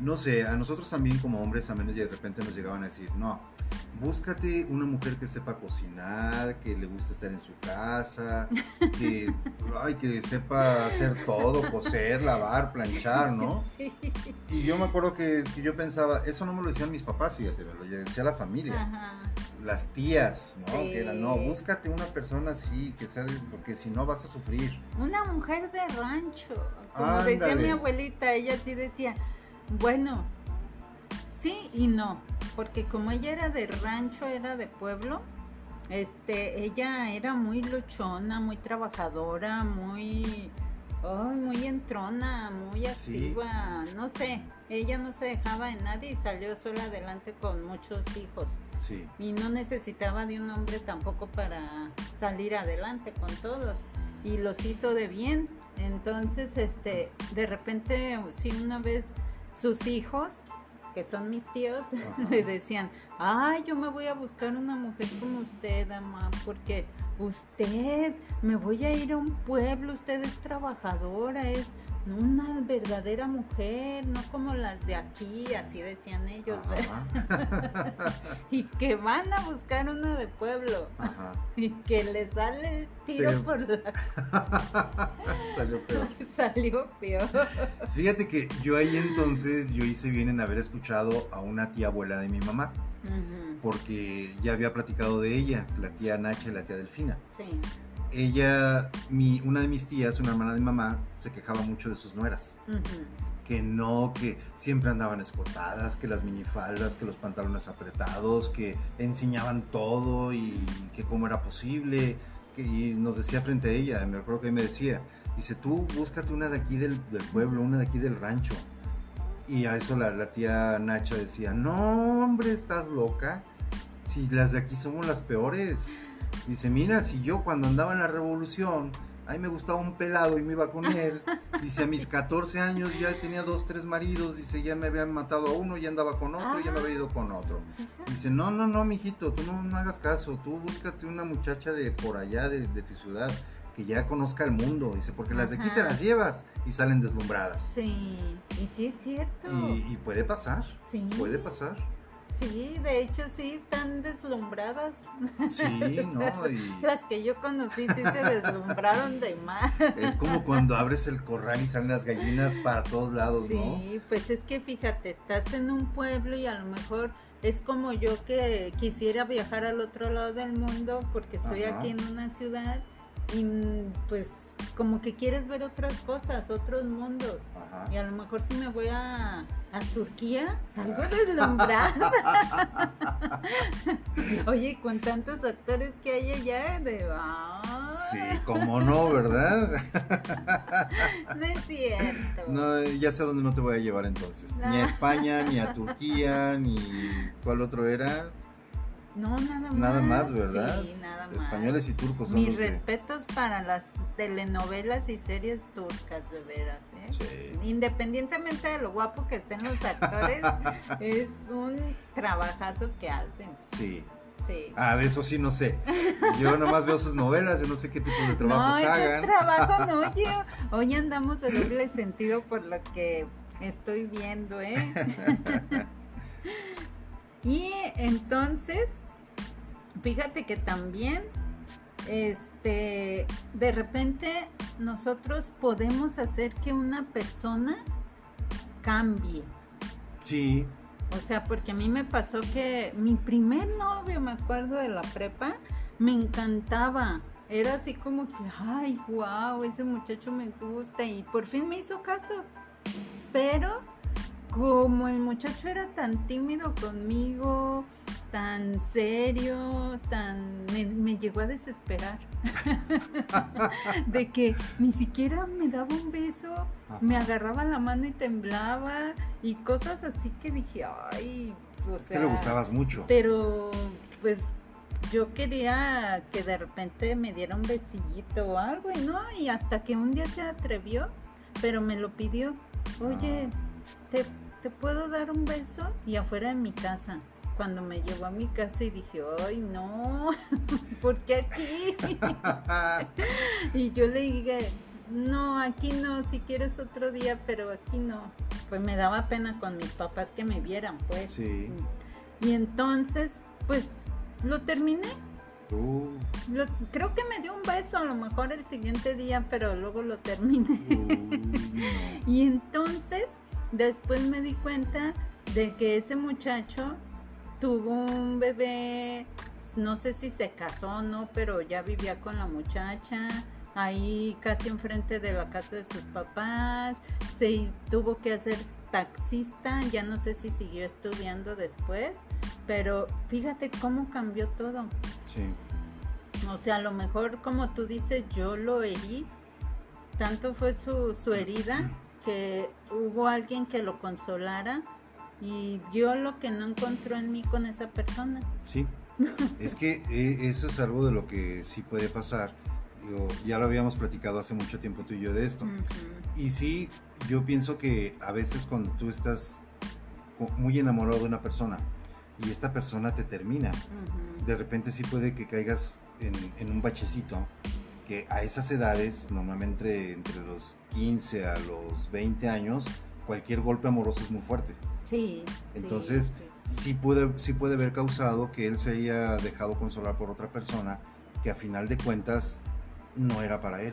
[SPEAKER 1] no sé, a nosotros también como hombres también de repente nos llegaban a decir, no, búscate una mujer que sepa cocinar, que le guste estar en su casa, que, ay, que sepa hacer todo, coser, lavar, planchar, ¿no?
[SPEAKER 2] Sí.
[SPEAKER 1] Y yo me acuerdo que, que yo pensaba, eso no me lo decían mis papás, fíjate, me lo decía la familia.
[SPEAKER 2] Ajá.
[SPEAKER 1] Las tías, ¿no?
[SPEAKER 2] Sí.
[SPEAKER 1] Que eran, no, búscate una persona así, que sea, de- porque si no vas a sufrir.
[SPEAKER 2] Una mujer de rancho. Como decía mi abuelita, ella sí decía, bueno, sí y no. Porque como ella era de rancho, era de pueblo, este, ella era muy luchona, muy trabajadora, muy, muy entrona, muy
[SPEAKER 1] Sí.
[SPEAKER 2] activa, no sé. Ella no se dejaba en nadie y salió sola adelante con muchos hijos.
[SPEAKER 1] Sí.
[SPEAKER 2] y no necesitaba de un hombre tampoco para salir adelante con todos. y los hizo de bien. Entonces, este, de repente, si una vez sus hijos, que son mis tíos, le decían, ay, yo me voy a buscar una mujer como usted, mamá, porque usted, me voy a ir a un pueblo, usted es trabajadora, es una verdadera mujer, no como las de aquí, así decían ellos, y que van a buscar una de pueblo y que le sale el tiro por la...
[SPEAKER 1] Salió peor.
[SPEAKER 2] Salió peor.
[SPEAKER 1] Fíjate que yo ahí entonces, yo hice bien en haber escuchado a una tía abuela de mi mamá. Porque ya había platicado de ella, la tía Nacha y la tía Delfina.
[SPEAKER 2] Sí
[SPEAKER 1] ella, mi, una de mis tías, una hermana de mi mamá, se quejaba mucho de sus nueras. Que no, que siempre andaban escotadas, que las minifaldas, que los pantalones apretados, que enseñaban todo y que cómo era posible. y nos decía frente a ella, me acuerdo que me decía, dice, tú búscate una de aquí del, pueblo, una de aquí del rancho. Y a eso la, la tía Nacha decía, no, hombre, estás loca. Si las de aquí somos las peores. Dice, mira, si yo cuando andaba en la revolución, a mí me gustaba un pelado y me iba con él. Dice, a mis 14 años ya tenía dos, tres maridos. Dice, ya me habían matado a uno, ya andaba con otro, ya me había ido con otro. Dice, no, no, no, mijito, tú no, hagas caso. Tú búscate una muchacha de por allá, de, tu ciudad, que ya conozca el mundo. Dice, porque las de aquí te las llevas y salen deslumbradas.
[SPEAKER 2] Sí, y sí es cierto.
[SPEAKER 1] Y, y puede pasar. Sí. Puede pasar.
[SPEAKER 2] Sí, de hecho sí están deslumbradas.
[SPEAKER 1] Sí, ¿no?
[SPEAKER 2] Las que yo conocí sí se deslumbraron de más.
[SPEAKER 1] Es como cuando abres el corral y salen las gallinas para todos lados,
[SPEAKER 2] ¿no? Sí, pues es que fíjate, estás en un pueblo y a lo mejor es como yo que quisiera viajar al otro lado del mundo porque estoy aquí en una ciudad y pues como que quieres ver otras cosas, otros mundos. Y a lo mejor si me voy a, a Turquía, salgo deslumbrada. Oye, con tantos actores que hay allá, de...
[SPEAKER 1] Sí, como no, ¿verdad?
[SPEAKER 2] no es cierto.
[SPEAKER 1] No, ya sé a dónde no te voy a llevar entonces. Ni a España, ni a Turquía, ni... ¿Cuál otro era?
[SPEAKER 2] No, nada más.
[SPEAKER 1] Nada más, ¿verdad?
[SPEAKER 2] Sí, nada más.
[SPEAKER 1] Españoles y turcos son
[SPEAKER 2] Mis respetos para las telenovelas y series turcas, de veras, ¿eh? Sí. Independientemente de lo guapo que estén los actores, es un trabajazo que hacen.
[SPEAKER 1] Sí.
[SPEAKER 2] Sí.
[SPEAKER 1] Ah, de eso sí no sé. Yo nomás veo sus novelas, yo no sé qué tipo de trabajos no, hagan.
[SPEAKER 2] trabajo no, yo. Hoy andamos de doble sentido por lo que estoy viendo, ¿eh? y entonces, fíjate que también, este, de repente nosotros podemos hacer que una persona cambie.
[SPEAKER 1] Sí.
[SPEAKER 2] O sea, porque a mí me pasó que mi primer novio, me acuerdo de la prepa, me encantaba. Era así como que, ay, wow, ese muchacho me gusta y por fin me hizo caso. Pero como el muchacho era tan tímido conmigo, tan serio, tan me, llegó a desesperar de que ni siquiera me daba un beso, me agarraba la mano y temblaba y cosas así que dije, ay, o es
[SPEAKER 1] que le gustabas mucho.
[SPEAKER 2] Pero pues yo quería que de repente me diera un besillito o algo y no, y hasta que un día se atrevió, pero me lo pidió. Oye, ah. Te ¿te puedo dar un beso? Y afuera de mi casa. Cuando me llevó a mi casa y dije, ay, no, ¿por qué aquí? y yo le dije, no, aquí no, si quieres otro día, pero aquí no. Pues me daba pena con mis papás que me vieran, pues.
[SPEAKER 1] Sí.
[SPEAKER 2] Y entonces, pues, lo terminé.
[SPEAKER 1] Uh.
[SPEAKER 2] creo que me dio un beso a lo mejor el siguiente día, pero luego lo terminé. y entonces Después me di cuenta de que ese muchacho tuvo un bebé, no sé si se casó o no, pero ya vivía con la muchacha, ahí casi enfrente de la casa de sus papás, se tuvo que hacer taxista, ya no sé si siguió estudiando después, pero fíjate cómo cambió todo.
[SPEAKER 1] Sí.
[SPEAKER 2] O sea, a lo mejor como tú dices, yo lo herí, tanto fue su, su herida que hubo alguien que lo consolara y vio lo que no encontró en mí con esa persona.
[SPEAKER 1] Sí, es que eh, eso es algo de lo que sí puede pasar ya lo habíamos platicado hace mucho tiempo tú y yo de esto. Y sí, yo pienso que a veces cuando tú estás muy enamorado de una persona y esta persona te termina, de repente sí puede que caigas en, un bachecito que a esas edades, normalmente entre los 15 a los 20 años, cualquier golpe amoroso es muy fuerte.
[SPEAKER 2] Sí.
[SPEAKER 1] Entonces, sí, puede, sí puede haber causado que él se haya dejado consolar por otra persona que a final de cuentas no era para él.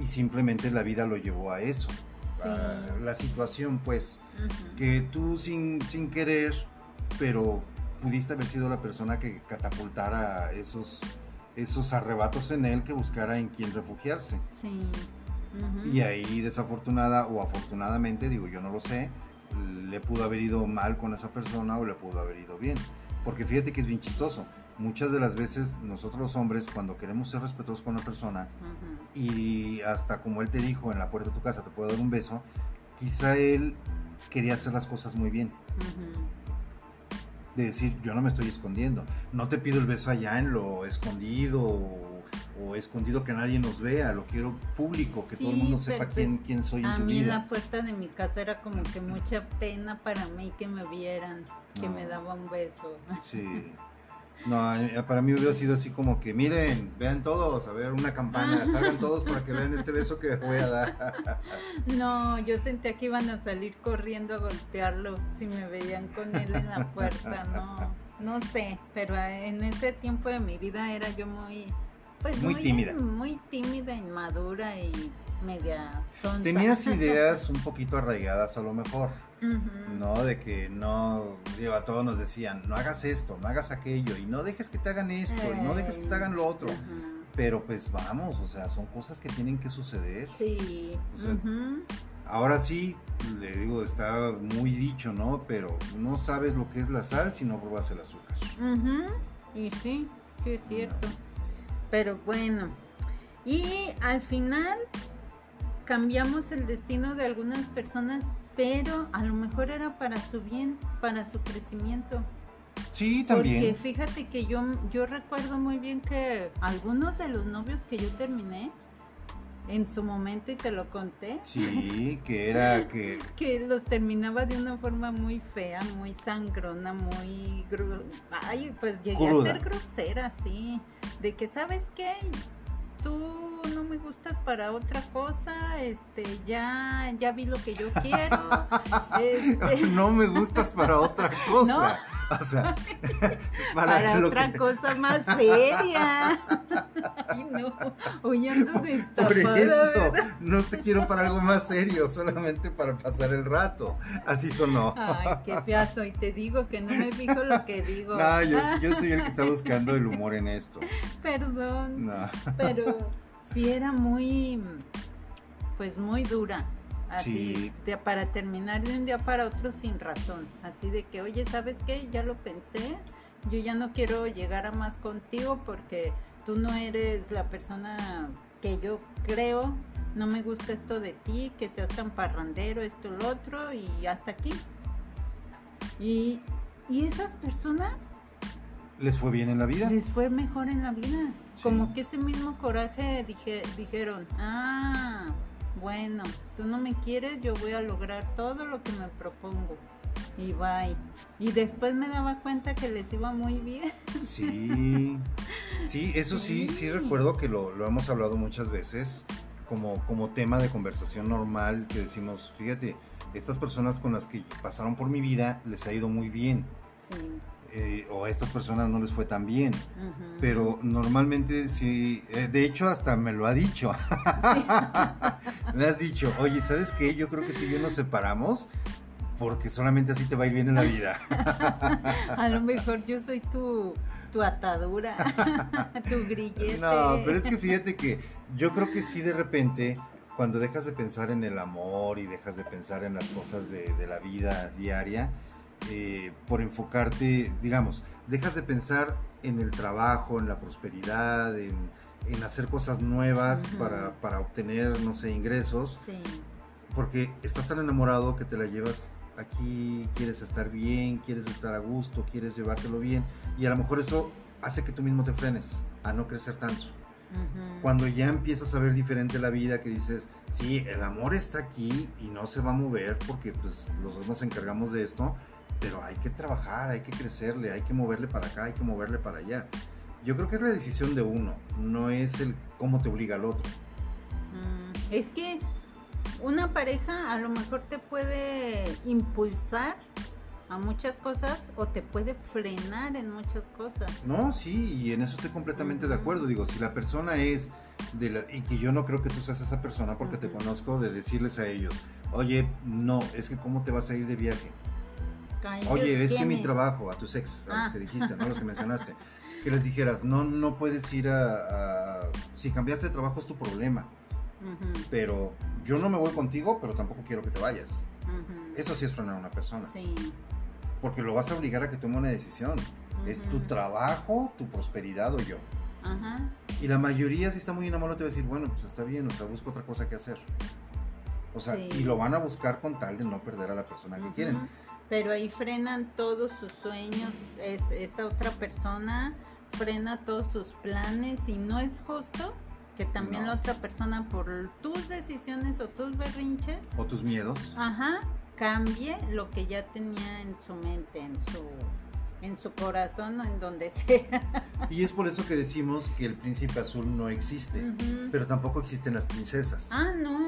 [SPEAKER 1] Y simplemente la vida lo llevó a eso. la situación, pues, que tú sin, sin querer, pero pudiste haber sido la persona que catapultara esos, esos arrebatos en él que buscara en quien refugiarse.
[SPEAKER 2] Sí.
[SPEAKER 1] Y ahí desafortunada o afortunadamente, digo yo no lo sé, le pudo haber ido mal con esa persona o le pudo haber ido bien. Porque fíjate que es bien chistoso muchas de las veces nosotros los hombres cuando queremos ser respetuosos con una persona y hasta como él te dijo en la puerta de tu casa te puedo dar un beso, quizá él quería hacer las cosas muy bien. De decir, yo no me estoy escondiendo, no te pido el beso allá en lo escondido o, escondido que nadie nos vea, lo quiero público, que todo el mundo sepa quién, quién soy
[SPEAKER 2] en
[SPEAKER 1] A
[SPEAKER 2] mí en la puerta de mi casa era como que mucha pena para mí que me vieran, que me daba un beso.
[SPEAKER 1] Sí. No, para mí hubiera sido así como que, miren, vean todos, a ver, una campana, salgan todos para que vean este beso que voy a dar.
[SPEAKER 2] No, yo sentía que iban a salir corriendo a golpearlo si me veían con él en la puerta, no, no sé, pero en ese tiempo de mi vida era yo muy, pues
[SPEAKER 1] muy, tímida.
[SPEAKER 2] Muy tímida, inmadura y media sonsa.
[SPEAKER 1] Tenías ideas un poquito arraigadas a lo mejor. ¿No? De que no, digo, a todos nos decían, no hagas esto, no hagas aquello, y no dejes que te hagan esto, y no dejes que te hagan lo otro. Pero pues vamos, o sea, son cosas que tienen que suceder.
[SPEAKER 2] Sí.
[SPEAKER 1] Ahora sí, le digo, está muy dicho, ¿no? Pero no sabes lo que es la sal si no pruebas el azúcar.
[SPEAKER 2] Y sí, sí es cierto. Pero bueno, y al final cambiamos el destino de algunas personas pero a lo mejor era para su bien, para su crecimiento.
[SPEAKER 1] Sí, también.
[SPEAKER 2] Porque fíjate que yo, yo recuerdo muy bien que algunos de los novios que yo terminé, en su momento y te lo conté.
[SPEAKER 1] Sí, que era que...
[SPEAKER 2] que los terminaba de una forma muy fea, muy sangrona, muy... Ay, pues llegué a ser grosera, sí. De que, ¿sabes qué? tú no me gustas para otra cosa, este, ya, ya vi lo que yo quiero.
[SPEAKER 1] Este no me gustas para otra cosa. O sea,
[SPEAKER 2] para, otra cosa más seria. Ay, no, Por eso,
[SPEAKER 1] no te quiero para algo más serio, solamente para pasar el rato. Así sonó.
[SPEAKER 2] Ay, qué feazo. Y te digo que no me fijo lo que digo.
[SPEAKER 1] No, yo, yo soy el que está buscando el humor en esto.
[SPEAKER 2] Perdón. No. Pero sí era muy, pues muy dura. Así, para terminar de un día para otro sin razón. Así de que, oye, ¿sabes qué? Ya lo pensé. Yo ya no quiero llegar a más contigo porque tú no eres la persona que yo creo. No me gusta esto de ti, que seas tan parrandero, esto, lo otro, y hasta aquí. Y, y esas personas
[SPEAKER 1] les fue bien en la vida.
[SPEAKER 2] Les fue mejor en la vida. Como que ese mismo coraje dije, dijeron, ah, bueno, tú no me quieres, yo voy a lograr todo lo que me propongo. Y bye. Y después me daba cuenta que les iba muy bien.
[SPEAKER 1] Sí, sí, eso sí, sí, recuerdo que lo, lo, hemos hablado muchas veces como, como tema de conversación normal que decimos, fíjate, estas personas con las que pasaron por mi vida les ha ido muy bien. Sí. Eh, o a estas personas no les fue tan bien. Pero normalmente sí, eh, de hecho hasta me lo ha dicho. me has dicho, oye, ¿sabes qué? Yo creo que tú y yo nos separamos porque solamente así te va a ir bien en la vida.
[SPEAKER 2] a lo mejor yo soy tu, tu atadura, tu grillete.
[SPEAKER 1] No, pero es que fíjate que yo creo que sí de repente cuando dejas de pensar en el amor y dejas de pensar en las cosas de, de la vida diaria, eh, por enfocarte, digamos, dejas de pensar en el trabajo, en la prosperidad, en, hacer cosas nuevas para, obtener, no sé, ingresos. Porque estás tan enamorado que te la llevas aquí, quieres estar bien, quieres estar a gusto, quieres llevártelo bien. Y a lo mejor eso hace que tú mismo te frenes a no crecer tanto. Cuando ya empiezas a ver diferente la vida, que dices, sí, el amor está aquí y no se va a mover porque pues los dos nos encargamos de esto, pero hay que trabajar, hay que crecerle, hay que moverle para acá, hay que moverle para allá. Yo creo que es la decisión de uno, no es el cómo te obliga al otro.
[SPEAKER 2] Mm, Es que una pareja a lo mejor te puede impulsar a muchas cosas o te puede frenar en muchas cosas.
[SPEAKER 1] No, sí, y en eso estoy completamente de acuerdo. Digo, si la persona es de la, y que yo no creo que tú seas esa persona porque te conozco de decirles a ellos, oye, no, es que cómo te vas a ir de viaje.
[SPEAKER 2] A ellos,
[SPEAKER 1] Oye, es que mi trabajo, a tus ex, a los
[SPEAKER 2] Ah.
[SPEAKER 1] que dijiste, ¿no? Los que mencionaste, que les dijeras, no, no puedes ir a, a- si cambiaste de trabajo es tu problema, pero yo no me voy contigo, pero tampoco quiero que te vayas.
[SPEAKER 2] ujú.
[SPEAKER 1] Eso sí es frenar a una persona,
[SPEAKER 2] Sí.
[SPEAKER 1] porque lo vas a obligar a que tome una decisión. Es tu trabajo, tu prosperidad o yo.
[SPEAKER 2] Ajá.
[SPEAKER 1] Y la mayoría, si está muy enamorado, te va a decir, bueno, pues está bien, o sea, busco otra cosa que hacer. O sea,
[SPEAKER 2] Sí.
[SPEAKER 1] y lo van a buscar con tal de no perder a la persona que quieren.
[SPEAKER 2] Pero ahí frenan todos sus sueños, es, esa otra persona frena todos sus planes y no es justo que también
[SPEAKER 1] No.
[SPEAKER 2] la otra persona por tus decisiones o tus berrinches,
[SPEAKER 1] O tus miedos.
[SPEAKER 2] ajá, cambie lo que ya tenía en su mente, en su en su corazón o en donde sea.
[SPEAKER 1] Y es por eso que decimos que el príncipe azul no existe. Pero tampoco existen las princesas.
[SPEAKER 2] Ah, no,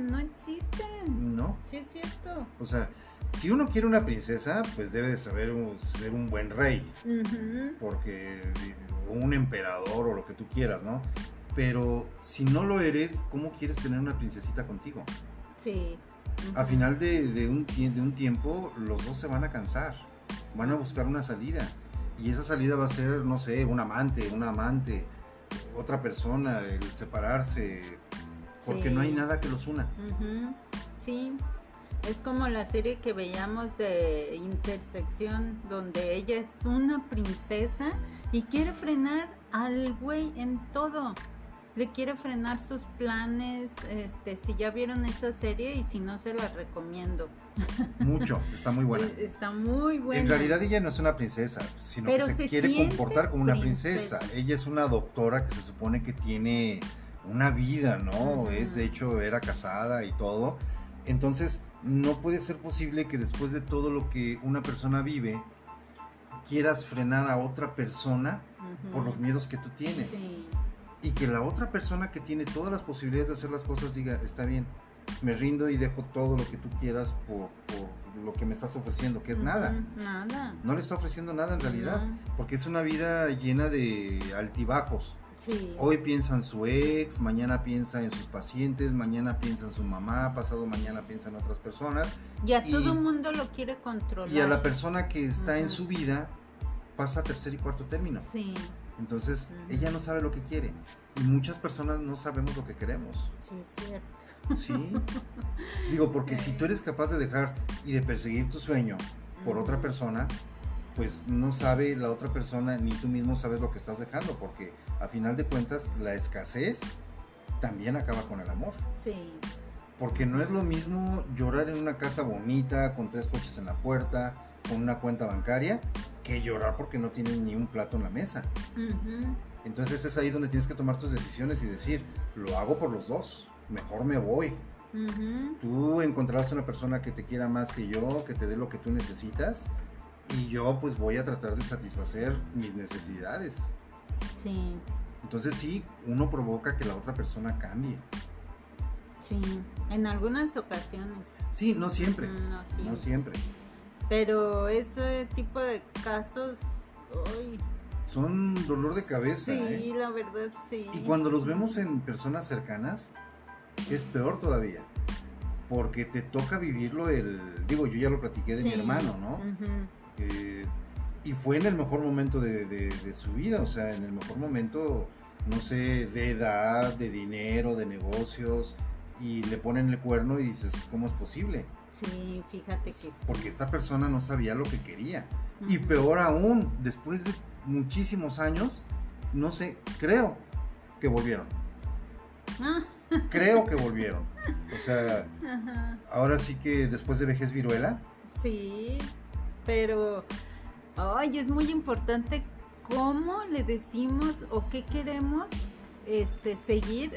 [SPEAKER 2] no existen.
[SPEAKER 1] No.
[SPEAKER 2] Sí es cierto.
[SPEAKER 1] O sea, si uno quiere una princesa, pues debe de saber un- ser un buen rey.
[SPEAKER 2] Ujú.
[SPEAKER 1] Porque. o un emperador o lo que tú quieras, ¿no? Pero si no lo eres, ¿cómo quieres tener una princesita contigo?
[SPEAKER 2] Sí.
[SPEAKER 1] A final de, de un, de un tiempo, los dos se van a cansar. Van a buscar una salida. Y esa salida va a ser, no sé, un amante, una amante, otra persona, el separarse. Porque
[SPEAKER 2] Sí.
[SPEAKER 1] no hay nada que los una.
[SPEAKER 2] Sí, es como la serie que veíamos de Intersección, donde ella es una princesa y quiere frenar al güey en todo. Le quiere frenar sus planes, este, si ya vieron esa serie y si no se la recomiendo.
[SPEAKER 1] Mucho, está muy buena.
[SPEAKER 2] Está muy buena.
[SPEAKER 1] En realidad ella no es una princesa, sino
[SPEAKER 2] Pero
[SPEAKER 1] que se,
[SPEAKER 2] se
[SPEAKER 1] quiere comportar como una princesa.
[SPEAKER 2] princesa.
[SPEAKER 1] Ella es una doctora que se supone que tiene una vida, ¿no? Es de hecho era casada y todo. Entonces no puede ser posible que después de todo lo que una persona vive quieras frenar a otra persona por los miedos que tú tienes
[SPEAKER 2] Sí,
[SPEAKER 1] y que la otra persona que tiene todas las posibilidades de hacer las cosas diga, está bien, me rindo y dejo todo lo que tú quieras por, por lo que me estás ofreciendo, que es nada.
[SPEAKER 2] Nada.
[SPEAKER 1] No le está ofreciendo nada en realidad, porque es una vida llena de altibajos.
[SPEAKER 2] Sí.
[SPEAKER 1] Hoy piensa en su ex, mañana piensa en sus pacientes, mañana piensa en su mamá, pasado mañana piensa en otras personas.
[SPEAKER 2] Y a
[SPEAKER 1] y-
[SPEAKER 2] todo mundo lo quiere controlar.
[SPEAKER 1] Y a la persona que está en su vida pasa a tercer y cuarto término.
[SPEAKER 2] Sí,
[SPEAKER 1] Entonces ella no sabe lo que quiere. Y muchas personas no sabemos lo que queremos.
[SPEAKER 2] sí es cierto.
[SPEAKER 1] Sí. Digo, porque si tú eres capaz de dejar y de perseguir tu sueño por otra persona, pues no sabe la otra persona ni tú mismo sabes lo que estás dejando, porque a final de cuentas la escasez también acaba con el amor.
[SPEAKER 2] Sí,
[SPEAKER 1] Porque no es lo mismo llorar en una casa bonita, con tres coches en la puerta, con una cuenta bancaria, que llorar porque no tienes ni un plato en la mesa. Entonces es ahí donde tienes que tomar tus decisiones y decir, lo hago por los dos, mejor me voy. Tú encontrarás una persona que te quiera más que yo, que te dé lo que tú necesitas, y yo pues voy a tratar de satisfacer mis necesidades.
[SPEAKER 2] sí,
[SPEAKER 1] Entonces sí, uno provoca que la otra persona cambie.
[SPEAKER 2] sí. En algunas ocasiones.
[SPEAKER 1] Sí, no siempre,
[SPEAKER 2] Ujú, No siempre.
[SPEAKER 1] no siempre.
[SPEAKER 2] Pero ese tipo de casos, ay,
[SPEAKER 1] Son dolor de cabeza.
[SPEAKER 2] sí,
[SPEAKER 1] ¿eh?
[SPEAKER 2] la verdad sí.
[SPEAKER 1] Y cuando los vemos en personas cercanas, es peor todavía. Porque te toca vivirlo el... Digo, yo ya lo platiqué de mi hermano, ¿no?
[SPEAKER 2] Ujú.
[SPEAKER 1] Eh, y fue en el mejor momento de, de- de su vida, o sea, en el mejor momento, no sé, de edad, de dinero, de negocios, y le ponen el cuerno y dices, ¿cómo es posible?
[SPEAKER 2] Sí, fíjate que sí.
[SPEAKER 1] Porque esta persona no sabía lo que quería. Y peor aún, después de muchísimos años, no sé, creo que volvieron.
[SPEAKER 2] Ah,
[SPEAKER 1] Creo que volvieron. O sea,
[SPEAKER 2] ajá.
[SPEAKER 1] ahora sí que después de vejez viruela,
[SPEAKER 2] Sí, pero ay, es muy importante cómo le decimos o qué queremos este, seguir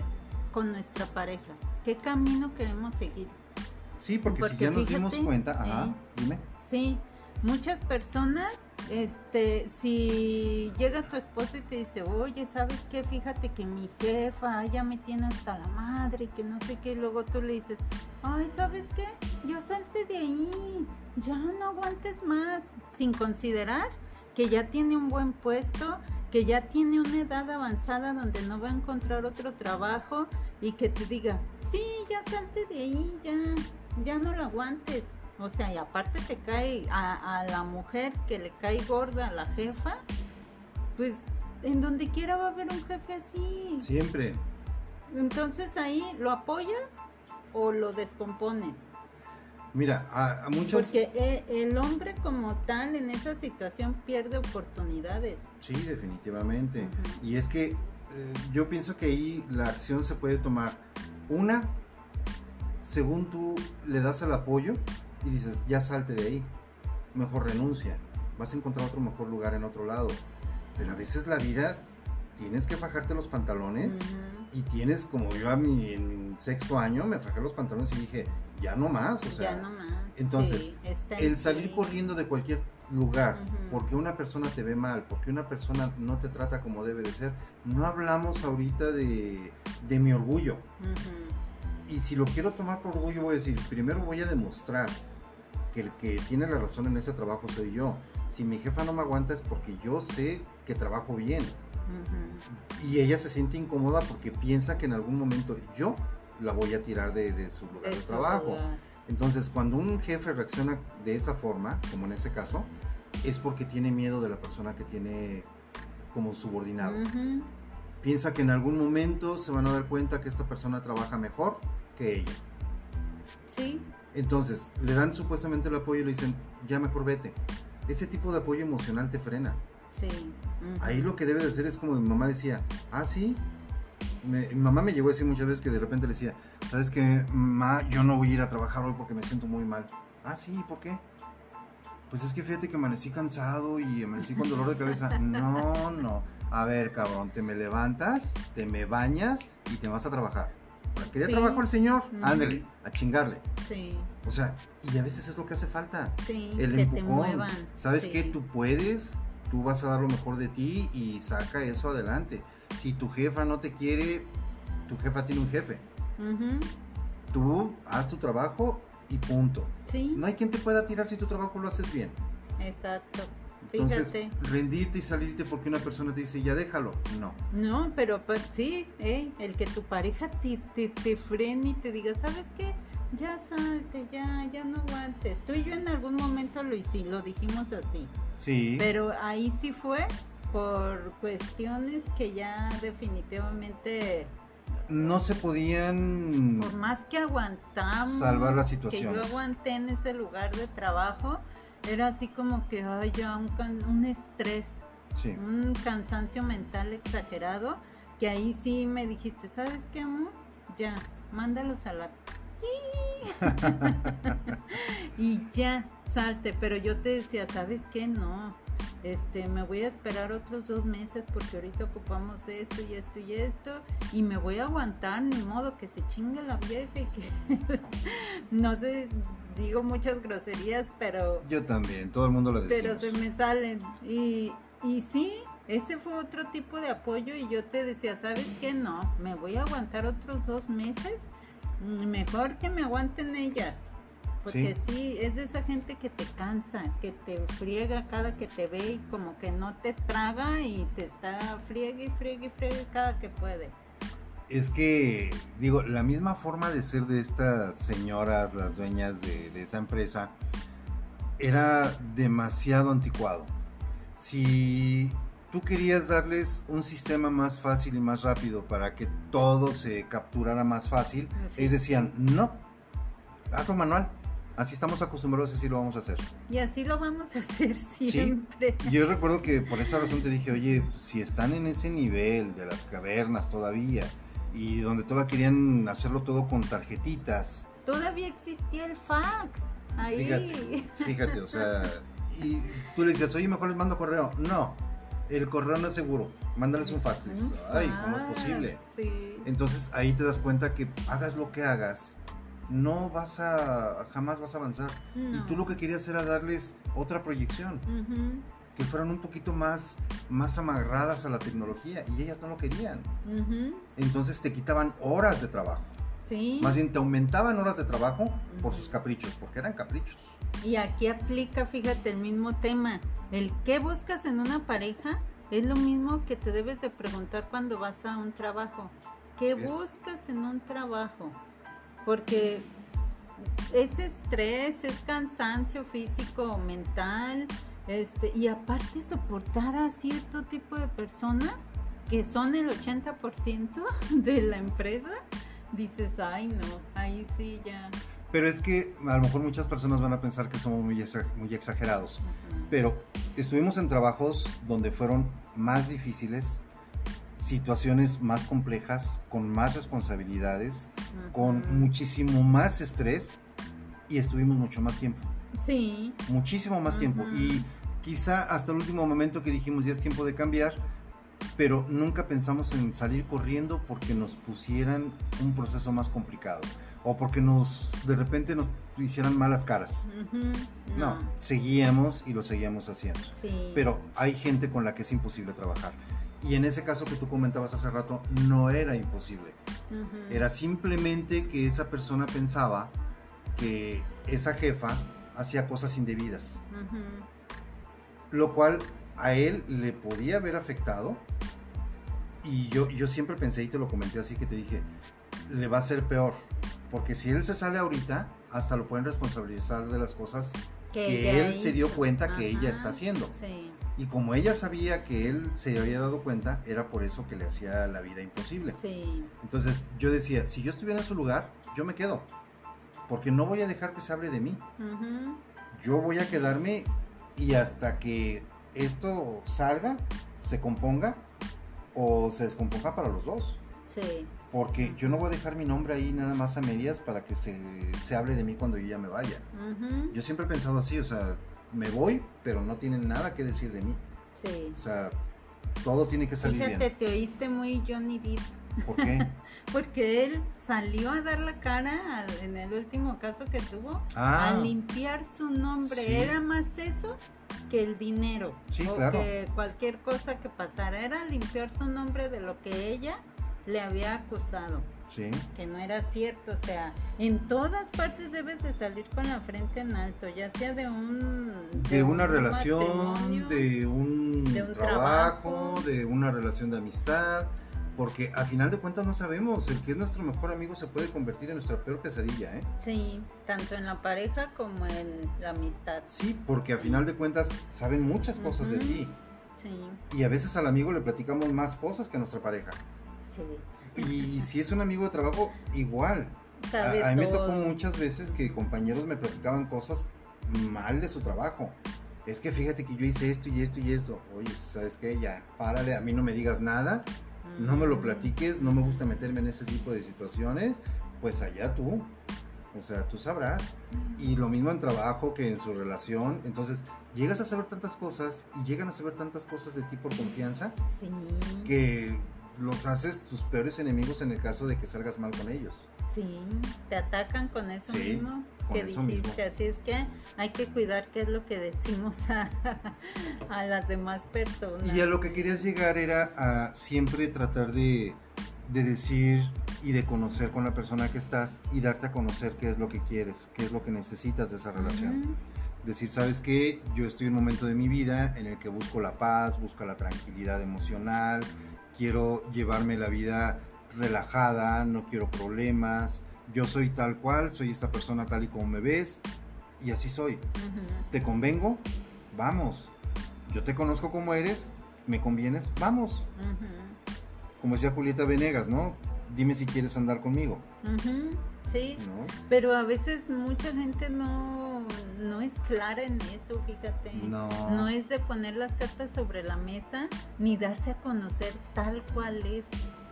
[SPEAKER 2] con nuestra pareja. ¿Qué camino queremos seguir?
[SPEAKER 1] Sí, porque, si ya nos dimos cuenta, ajá,
[SPEAKER 2] ¿eh?
[SPEAKER 1] dime.
[SPEAKER 2] Sí, muchas personas, este, si llega tu esposo y te dice, oye, ¿sabes qué? Fíjate que mi jefa ya me tiene hasta la madre, que no sé qué, y luego tú le dices, ay, ¿sabes qué? Ya salte de ahí, ya no aguantes más, sin considerar que ya tiene un buen puesto, que ya tiene una edad avanzada donde no va a encontrar otro trabajo y que te diga, sí, ya salte de ahí, ya, ya no lo aguantes. O sea, y aparte te cae a, a la mujer que le cae gorda a la jefa, pues en donde quiera va a haber un jefe así.
[SPEAKER 1] Siempre.
[SPEAKER 2] Entonces ahí lo apoyas o lo descompones.
[SPEAKER 1] Mira, a, a muchas...
[SPEAKER 2] Porque e- el hombre como tal en esa situación pierde oportunidades.
[SPEAKER 1] Sí, definitivamente. Y es que eh, yo pienso que ahí la acción se puede tomar. Una, según tú le das el apoyo y dices, ya salte de ahí, mejor renuncia, vas a encontrar otro mejor lugar en otro lado. Pero a veces la vida tienes que fajarte los pantalones y tienes, como yo a mi en sexto año, me fajé los pantalones y dije, ya no más, o sea,
[SPEAKER 2] ya no más.
[SPEAKER 1] entonces,
[SPEAKER 2] Sí,
[SPEAKER 1] el salir corriendo de cualquier lugar porque una persona te ve mal, porque una persona no te trata como debe de ser, no hablamos ahorita de, de mi orgullo. Y si lo quiero tomar por orgullo, voy a decir, primero voy a demostrar que el que tiene la razón en este trabajo soy yo. Si mi jefa no me aguanta es porque yo sé que trabajo bien. Y ella se siente incómoda porque piensa que en algún momento yo la voy a tirar de, de su lugar de trabajo. Entonces, cuando un jefe reacciona de esa forma, como en este caso, es porque tiene miedo de la persona que tiene como subordinado. Piensa que en algún momento se van a dar cuenta que esta persona trabaja mejor que ella.
[SPEAKER 2] Sí,
[SPEAKER 1] Entonces, le dan supuestamente el apoyo y le dicen, ya mejor vete. Ese tipo de apoyo emocional te frena.
[SPEAKER 2] sí.
[SPEAKER 1] Ahí lo que debe de hacer es como mi mamá decía, ah, sí. Me- mi mamá me llegó a decir muchas veces que de repente le decía, ¿sabes qué, mamá? Yo no voy a ir a trabajar hoy porque me siento muy mal. Ah, sí, ¿por qué? Pues es que fíjate que amanecí cansado y amanecí con dolor de cabeza. No, no. A ver, cabrón, te me levantas, te me bañas y te vas a trabajar. ¿Para qué
[SPEAKER 2] Sí.
[SPEAKER 1] trabajo el señor? Ándale, a chingarle.
[SPEAKER 2] Sí,
[SPEAKER 1] O sea, y a veces es lo que hace falta
[SPEAKER 2] sí,
[SPEAKER 1] el
[SPEAKER 2] que te
[SPEAKER 1] empujón.
[SPEAKER 2] muevan.
[SPEAKER 1] ¿Sabes
[SPEAKER 2] sí.
[SPEAKER 1] qué? Tú puedes, tú vas a dar lo mejor de ti y saca eso adelante. Si tu jefa no te quiere, tu jefa tiene un jefe.
[SPEAKER 2] Ujú.
[SPEAKER 1] Tú haz tu trabajo y punto.
[SPEAKER 2] Sí,
[SPEAKER 1] No hay quien te pueda tirar si tu trabajo lo haces bien.
[SPEAKER 2] exacto.
[SPEAKER 1] Entonces,
[SPEAKER 2] Fíjate.
[SPEAKER 1] rendirte y salirte porque una persona te dice, ya déjalo. No.
[SPEAKER 2] No, pero pues sí, eh, el que tu pareja te, te, te frene y te diga, ¿sabes qué? Ya salte, ya, ya no aguantes. Tú y yo en algún momento lo hicimos, lo dijimos así.
[SPEAKER 1] Sí.
[SPEAKER 2] Pero ahí sí fue por cuestiones que ya definitivamente,
[SPEAKER 1] No se podían...
[SPEAKER 2] por más que aguantamos,
[SPEAKER 1] Salvar las
[SPEAKER 2] que yo aguanté en ese lugar de trabajo, era así como que, ay, ya un, can- un estrés,
[SPEAKER 1] Sí.
[SPEAKER 2] un cansancio mental exagerado, que ahí sí me dijiste, ¿sabes qué, amor? Ya, mándalos a la... y ya, salte, pero yo te decía, ¿sabes qué? No, este, me voy a esperar otros dos meses porque ahorita ocupamos esto y esto y esto y me voy a aguantar, ni modo que se chingue la vieja y que no sé, digo muchas groserías, pero
[SPEAKER 1] Yo también, todo el mundo lo
[SPEAKER 2] pero
[SPEAKER 1] decimos.
[SPEAKER 2] se me salen. Y, y sí, ese fue otro tipo de apoyo y yo te decía, ¿sabes qué? No, me voy a aguantar otros dos meses. Mejor que me aguanten ellas. Porque sí. es de esa gente que te cansa, que te friega cada que te ve y como que no te traga y te está friegue y friegue y friegue cada que puede.
[SPEAKER 1] Es que, digo, la misma forma de ser de estas señoras, las dueñas de, de esa empresa, era demasiado anticuado. Si tú querías darles un sistema más fácil y más rápido para que todo se capturara más fácil, ellos decían, no, hazlo manual. Así estamos acostumbrados, así lo vamos a hacer.
[SPEAKER 2] Y así lo vamos a hacer siempre.
[SPEAKER 1] Yo recuerdo que por esa razón te dije, oye, si están en ese nivel de las cavernas todavía y donde todavía querían hacerlo todo con tarjetitas,
[SPEAKER 2] Todavía existía el fax. Ahí.
[SPEAKER 1] Fíjate. fíjate, o sea, y tú le decías, oye, mejor les mando correo. No, el correo no es seguro, mándales un fax. Ay, ¿cómo es posible? Entonces ahí te das cuenta que hagas lo que hagas, no vas a, jamás vas a avanzar. Y tú lo que querías era darles otra proyección. Que fueran un poquito más, más amarradas a la tecnología y ellas no lo querían. Entonces te quitaban horas de trabajo. Sí. Más bien te aumentaban horas de trabajo por sus caprichos, porque eran caprichos.
[SPEAKER 2] Y aquí aplica, fíjate, el mismo tema. El qué buscas en una pareja es lo mismo que te debes de preguntar cuando vas a un trabajo. ¿Qué buscas en un trabajo? Porque es estrés, es cansancio físico, mental, este, y aparte soportar a cierto tipo de personas que son el 80% de la empresa, dices, ay no, ahí sí ya.
[SPEAKER 1] Pero es que a lo mejor muchas personas van a pensar que somos muy, muy exagerados. Pero estuvimos en trabajos donde fueron más difíciles, situaciones más complejas, con más responsabilidades, con muchísimo más estrés y estuvimos mucho más tiempo.
[SPEAKER 2] Sí.
[SPEAKER 1] Muchísimo más tiempo. Y quizá hasta el último momento que dijimos ya es tiempo de cambiar, pero nunca pensamos en salir corriendo porque nos pusieran un proceso más complicado o porque nos de repente nos hicieran malas caras. no. seguíamos y lo seguíamos haciendo. Pero hay gente con la que es imposible trabajar. Y en ese caso que tú comentabas hace rato, no era imposible. Era simplemente que esa persona pensaba que esa jefa hacía cosas indebidas. Lo cual a él le podía haber afectado. Y yo, yo siempre pensé y te lo comenté así que te dije, le va a ser peor. Porque si él se sale ahorita, hasta lo pueden responsabilizar de las cosas que, él se dio cuenta que ella está haciendo. Y como ella sabía que él se había dado cuenta, era por eso que le hacía la vida imposible. Entonces yo decía, si yo estuviera en su lugar, yo me quedo. Porque no voy a dejar que se hable de mí. Yo voy a quedarme y hasta que esto salga, se componga o se descomponga para los dos.
[SPEAKER 2] Sí.
[SPEAKER 1] Porque yo no voy a dejar mi nombre ahí nada más a medias para que se, se hable de mí cuando yo ya me vaya. Yo siempre he pensado así, o sea, me voy, pero no tienen nada que decir de mí.
[SPEAKER 2] Sí.
[SPEAKER 1] O sea, todo tiene que salir
[SPEAKER 2] Fíjate, te oíste muy Johnny Depp.
[SPEAKER 1] ¿Por qué?
[SPEAKER 2] Porque él salió a dar la cara en el último caso que tuvo a ah. limpiar su nombre. Era más eso que el dinero.
[SPEAKER 1] Sí,
[SPEAKER 2] o
[SPEAKER 1] claro.
[SPEAKER 2] que cualquier cosa que pasara. Era limpiar su nombre de lo que ella le había acusado.
[SPEAKER 1] Sí.
[SPEAKER 2] Que no era cierto, o sea, en todas partes debes de salir con la frente en alto, ya sea de un...
[SPEAKER 1] De, una relación, de un, trabajo, de una relación de amistad, porque a final de cuentas no sabemos, el que es nuestro mejor amigo se puede convertir en nuestra peor pesadilla, ¿eh?
[SPEAKER 2] Sí, tanto en la pareja como en la amistad.
[SPEAKER 1] Sí, porque a final de cuentas saben muchas cosas de ti.
[SPEAKER 2] Sí.
[SPEAKER 1] Y a veces al amigo le platicamos más cosas que a nuestra pareja.
[SPEAKER 2] Sí.
[SPEAKER 1] Y si es un amigo de trabajo, igual. A, mí me tocó muchas veces que compañeros me platicaban cosas mal de su trabajo. Es que fíjate que yo hice esto y esto y esto. Oye, ¿sabes qué? Ya, párale, a mí no me digas nada, no me lo mm. platiques, no me gusta meterme en ese tipo de situaciones. Pues allá tú. O sea, tú sabrás. Y lo mismo en trabajo que en su relación. Entonces, llegas a saber tantas cosas y llegan a saber tantas cosas de ti por confianza
[SPEAKER 2] sí.
[SPEAKER 1] que los haces tus peores enemigos en el caso de que salgas mal con ellos.
[SPEAKER 2] Sí, te atacan con eso mismo que dijiste, así es que hay que cuidar qué es lo que decimos a, a, las demás personas.
[SPEAKER 1] Y a lo que querías llegar era a siempre tratar de, de decir y de conocer con la persona que estás y darte a conocer qué es lo que quieres, qué es lo que necesitas de esa relación. Decir, sabes qué, yo estoy en un momento de mi vida en el que busco la paz, busco la tranquilidad emocional, quiero llevarme la vida relajada, no quiero problemas, yo soy tal cual, soy esta persona tal y como me ves y así soy. ¿Te convengo? Vamos. Yo te conozco como eres, me convienes, vamos. Como decía Julieta Venegas, ¿no? Dime si quieres andar conmigo.
[SPEAKER 2] Sí, pero a veces mucha gente no, no es clara en eso, fíjate.
[SPEAKER 1] No.
[SPEAKER 2] No es de poner las cartas sobre la mesa ni darse a conocer tal cual es.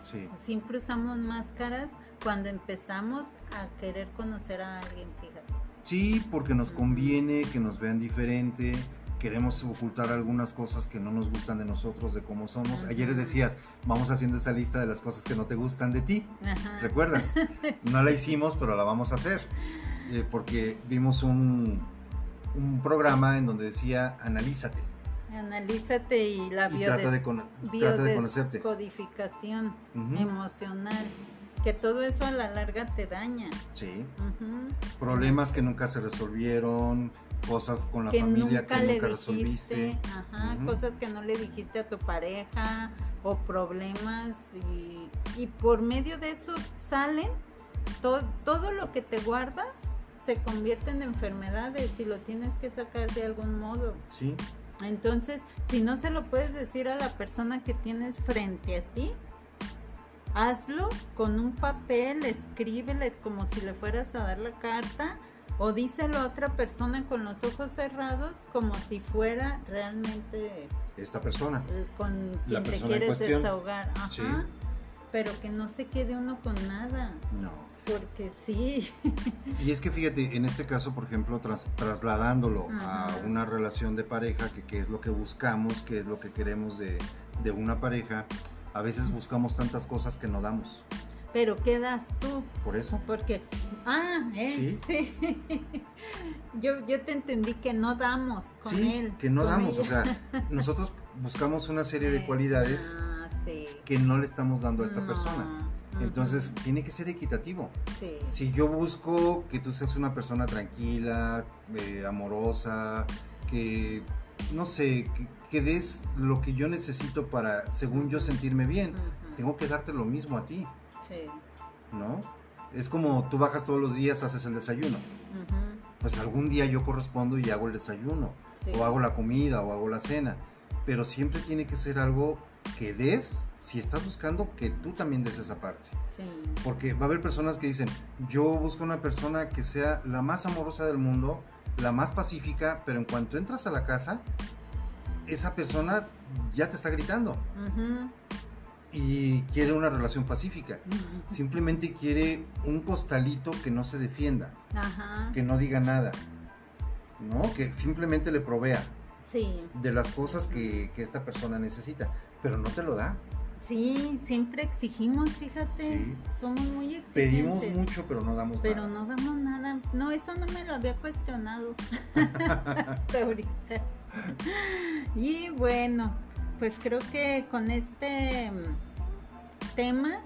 [SPEAKER 1] Sí.
[SPEAKER 2] Siempre usamos máscaras cuando empezamos a querer conocer a alguien, fíjate.
[SPEAKER 1] Sí, porque nos conviene que nos vean diferente, queremos ocultar algunas cosas que no nos gustan de nosotros, de cómo somos. Ayer
[SPEAKER 2] Ajá.
[SPEAKER 1] decías, vamos haciendo esa lista de las cosas que no te gustan de ti.
[SPEAKER 2] Ajá.
[SPEAKER 1] ¿Recuerdas? No la hicimos, pero la vamos a hacer. Eh, porque vimos un, un programa en donde decía, analízate
[SPEAKER 2] Analízate y la
[SPEAKER 1] y trata de, trata de conocerte.
[SPEAKER 2] biodescodificación
[SPEAKER 1] Ujú.
[SPEAKER 2] emocional. Que todo eso a la larga te daña.
[SPEAKER 1] Sí. Problemas que nunca se resolvieron, cosas con la
[SPEAKER 2] que
[SPEAKER 1] familia
[SPEAKER 2] nunca
[SPEAKER 1] que
[SPEAKER 2] le
[SPEAKER 1] nunca
[SPEAKER 2] dijiste,
[SPEAKER 1] resolviste.
[SPEAKER 2] ajá, cosas que no le dijiste a tu pareja o problemas y, y por medio de eso salen to- todo lo que te guardas se convierte en enfermedades y lo tienes que sacar de algún modo.
[SPEAKER 1] Sí.
[SPEAKER 2] Entonces, si no se lo puedes decir a la persona que tienes frente a ti, hazlo con un papel, escríbele como si le fueras a dar la carta o díselo a otra persona con los ojos cerrados como si fuera realmente
[SPEAKER 1] Esta persona.
[SPEAKER 2] eh, con
[SPEAKER 1] La
[SPEAKER 2] quien te
[SPEAKER 1] persona en
[SPEAKER 2] quieres desahogar. Ajá.
[SPEAKER 1] Sí.
[SPEAKER 2] Pero que no se quede uno con nada,
[SPEAKER 1] No.
[SPEAKER 2] Porque sí.
[SPEAKER 1] Y es que fíjate, en este caso, por ejemplo, tras- trasladándolo a una relación de pareja, que, que es lo que buscamos, que es lo que queremos de, de una pareja, a veces buscamos tantas cosas que no damos.
[SPEAKER 2] Pero ¿qué das tú?
[SPEAKER 1] Por eso.
[SPEAKER 2] Porque, ah, eh, sí. yo, yo te entendí que no damos con
[SPEAKER 1] sí,
[SPEAKER 2] él.
[SPEAKER 1] que no damos. O sea, nosotros buscamos una serie de cualidades
[SPEAKER 2] Ah, sí.
[SPEAKER 1] que no le estamos dando a esta
[SPEAKER 2] No,
[SPEAKER 1] persona. Entonces, tiene que ser equitativo.
[SPEAKER 2] sí.
[SPEAKER 1] Si yo busco que tú seas una persona tranquila, eh, amorosa, que, no sé, que, que des lo que yo necesito para, según yo, sentirme bien, tengo que darte lo mismo a ti,
[SPEAKER 2] sí.
[SPEAKER 1] ¿no? Es como tú bajas todos los días, haces el desayuno. Pues algún día yo correspondo y hago el desayuno,
[SPEAKER 2] sí.
[SPEAKER 1] o hago la comida, o hago la cena. Pero siempre tiene que ser algo que des, si estás buscando que tú también des esa parte.
[SPEAKER 2] Sí.
[SPEAKER 1] Porque va a haber personas que dicen, yo busco una persona que sea la más amorosa del mundo, la más pacífica, pero en cuanto entras a la casa, esa persona ya te está gritando y quiere una relación pacífica. Simplemente quiere un costalito que no se defienda, que no diga nada, ¿no? Que simplemente le provea
[SPEAKER 2] Sí.
[SPEAKER 1] de las cosas que, que esta persona necesita, pero no te lo da.
[SPEAKER 2] Sí, siempre exigimos, fíjate.
[SPEAKER 1] Sí.
[SPEAKER 2] Somos muy exigentes.
[SPEAKER 1] Pedimos mucho, pero no damos
[SPEAKER 2] Pero
[SPEAKER 1] nada.
[SPEAKER 2] no damos nada. No, eso no me lo había cuestionado hasta ahorita. Y bueno, pues creo que con este mm, tema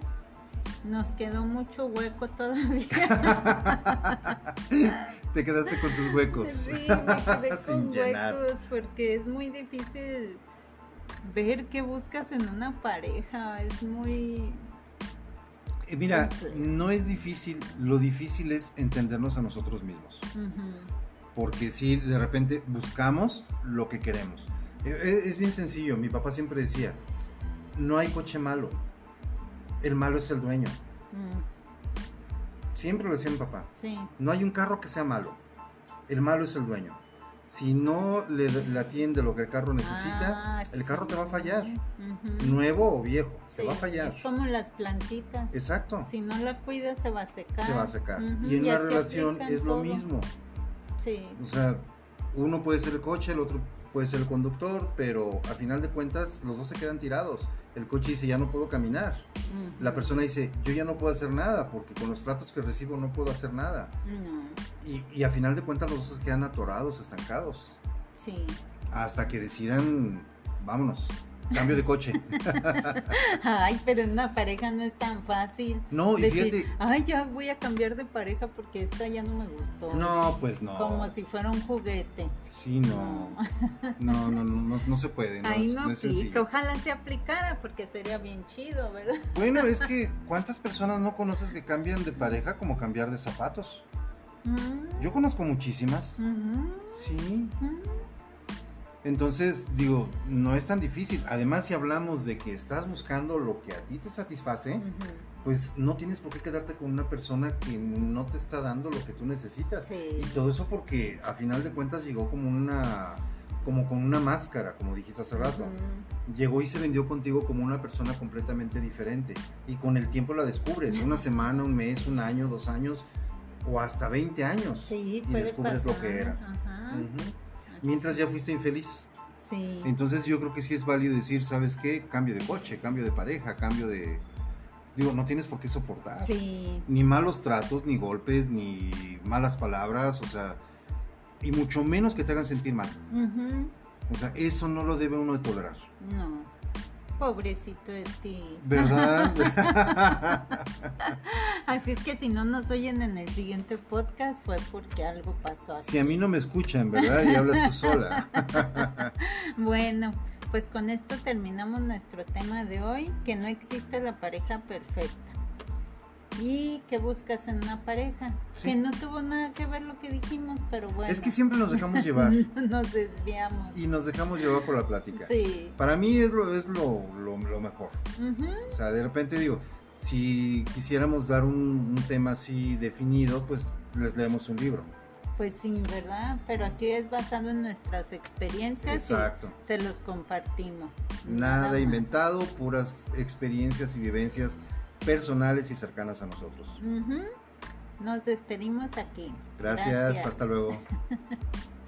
[SPEAKER 2] nos quedó mucho hueco todavía.
[SPEAKER 1] Te quedaste con tus huecos.
[SPEAKER 2] Sí, me quedé
[SPEAKER 1] Sin
[SPEAKER 2] con
[SPEAKER 1] llenar.
[SPEAKER 2] huecos porque es muy difícil ver qué buscas en una pareja. Es muy...
[SPEAKER 1] Eh, Mira, no es difícil, lo difícil es entendernos a nosotros mismos. Porque si de repente buscamos lo que queremos. Eh, eh, Es bien sencillo, mi papá siempre decía, no hay coche malo, el malo es el dueño.
[SPEAKER 2] mm,
[SPEAKER 1] Siempre lo decía mi papá,
[SPEAKER 2] sí.
[SPEAKER 1] no hay un carro que sea malo, el malo es el dueño. Si no le, le atiende lo que el carro necesita,
[SPEAKER 2] Ah,
[SPEAKER 1] el carro te va a fallar, nuevo o viejo, te
[SPEAKER 2] Sí,
[SPEAKER 1] va a fallar.
[SPEAKER 2] Es como las plantitas.
[SPEAKER 1] Exacto,
[SPEAKER 2] Si no la cuidas se va a secar.
[SPEAKER 1] se va a secar. Y en una
[SPEAKER 2] así
[SPEAKER 1] relación es lo mismo.
[SPEAKER 2] Sí.
[SPEAKER 1] O sea, uno puede ser el coche, el otro puede ser el conductor, pero a final de cuentas los dos se quedan tirados. El coche dice, ya no puedo caminar. La persona dice, yo ya no puedo hacer nada porque con los tratos que recibo no puedo hacer nada. Y, y a final de cuentas los dos se quedan atorados, estancados,
[SPEAKER 2] sí.
[SPEAKER 1] hasta que decidan, vámonos, cambio de coche.
[SPEAKER 2] Ay, pero en una pareja no es tan fácil.
[SPEAKER 1] No, y
[SPEAKER 2] decir,
[SPEAKER 1] fíjate,
[SPEAKER 2] ay, ya voy a cambiar de pareja porque esta ya no me gustó.
[SPEAKER 1] no, pues no.
[SPEAKER 2] Como si fuera un juguete.
[SPEAKER 1] Sí, no. No, no, no, no, no se puede. No,
[SPEAKER 2] Ahí no
[SPEAKER 1] es
[SPEAKER 2] aplica. Ojalá se aplicara porque sería bien chido, ¿verdad?
[SPEAKER 1] Bueno, es que ¿cuántas personas no conoces que cambian de pareja como cambiar de zapatos?
[SPEAKER 2] Mm,
[SPEAKER 1] Yo conozco muchísimas. Sí.
[SPEAKER 2] ujú.
[SPEAKER 1] Entonces, digo, no es tan difícil. Además, si hablamos de que estás buscando lo que a ti te satisface, pues no tienes por qué quedarte con una persona que no te está dando lo que tú necesitas.
[SPEAKER 2] Sí.
[SPEAKER 1] Y todo eso porque a final de cuentas llegó como una como con una máscara, como dijiste hace rato. Llegó y se vendió contigo como una persona completamente diferente. Y con el tiempo la descubres, una semana, un mes, un año, dos años o hasta 20 años.
[SPEAKER 2] Sí,
[SPEAKER 1] y descubres lo que era.
[SPEAKER 2] Ajá.
[SPEAKER 1] Mientras ya fuiste infeliz.
[SPEAKER 2] Sí.
[SPEAKER 1] Entonces yo creo que sí es válido decir, ¿sabes qué? Cambio de coche, cambio de pareja, cambio de... Digo, no tienes por qué soportar.
[SPEAKER 2] Sí.
[SPEAKER 1] Ni malos tratos, ni golpes, ni malas palabras, o sea, y mucho menos que te hagan sentir mal.
[SPEAKER 2] Ujú.
[SPEAKER 1] O sea, eso no lo debe uno de tolerar.
[SPEAKER 2] No. Pobrecito de ti.
[SPEAKER 1] ¿Verdad?
[SPEAKER 2] Así es que si no nos oyen en el siguiente podcast fue porque algo pasó aquí.
[SPEAKER 1] si a mí no me escuchan, ¿verdad? Y hablas tú sola.
[SPEAKER 2] Bueno, pues con esto terminamos nuestro tema de hoy, que no existe la pareja perfecta. ¿Y qué buscas en una pareja?
[SPEAKER 1] Sí.
[SPEAKER 2] Que no tuvo nada que ver lo que dijimos, pero bueno.
[SPEAKER 1] Es que siempre nos dejamos llevar
[SPEAKER 2] nos desviamos.
[SPEAKER 1] y nos dejamos llevar por la plática.
[SPEAKER 2] Sí.
[SPEAKER 1] Para mí es lo, es lo, lo- lo mejor. O sea, de repente digo, si quisiéramos dar un, un tema así definido, pues les leemos un libro.
[SPEAKER 2] Pues sí, ¿verdad? Pero aquí es basado en nuestras experiencias y
[SPEAKER 1] Exacto.
[SPEAKER 2] se los compartimos.
[SPEAKER 1] Nada inventado, puras experiencias y vivencias personales y cercanas a nosotros.
[SPEAKER 2] Nos despedimos aquí.
[SPEAKER 1] Gracias, hasta luego.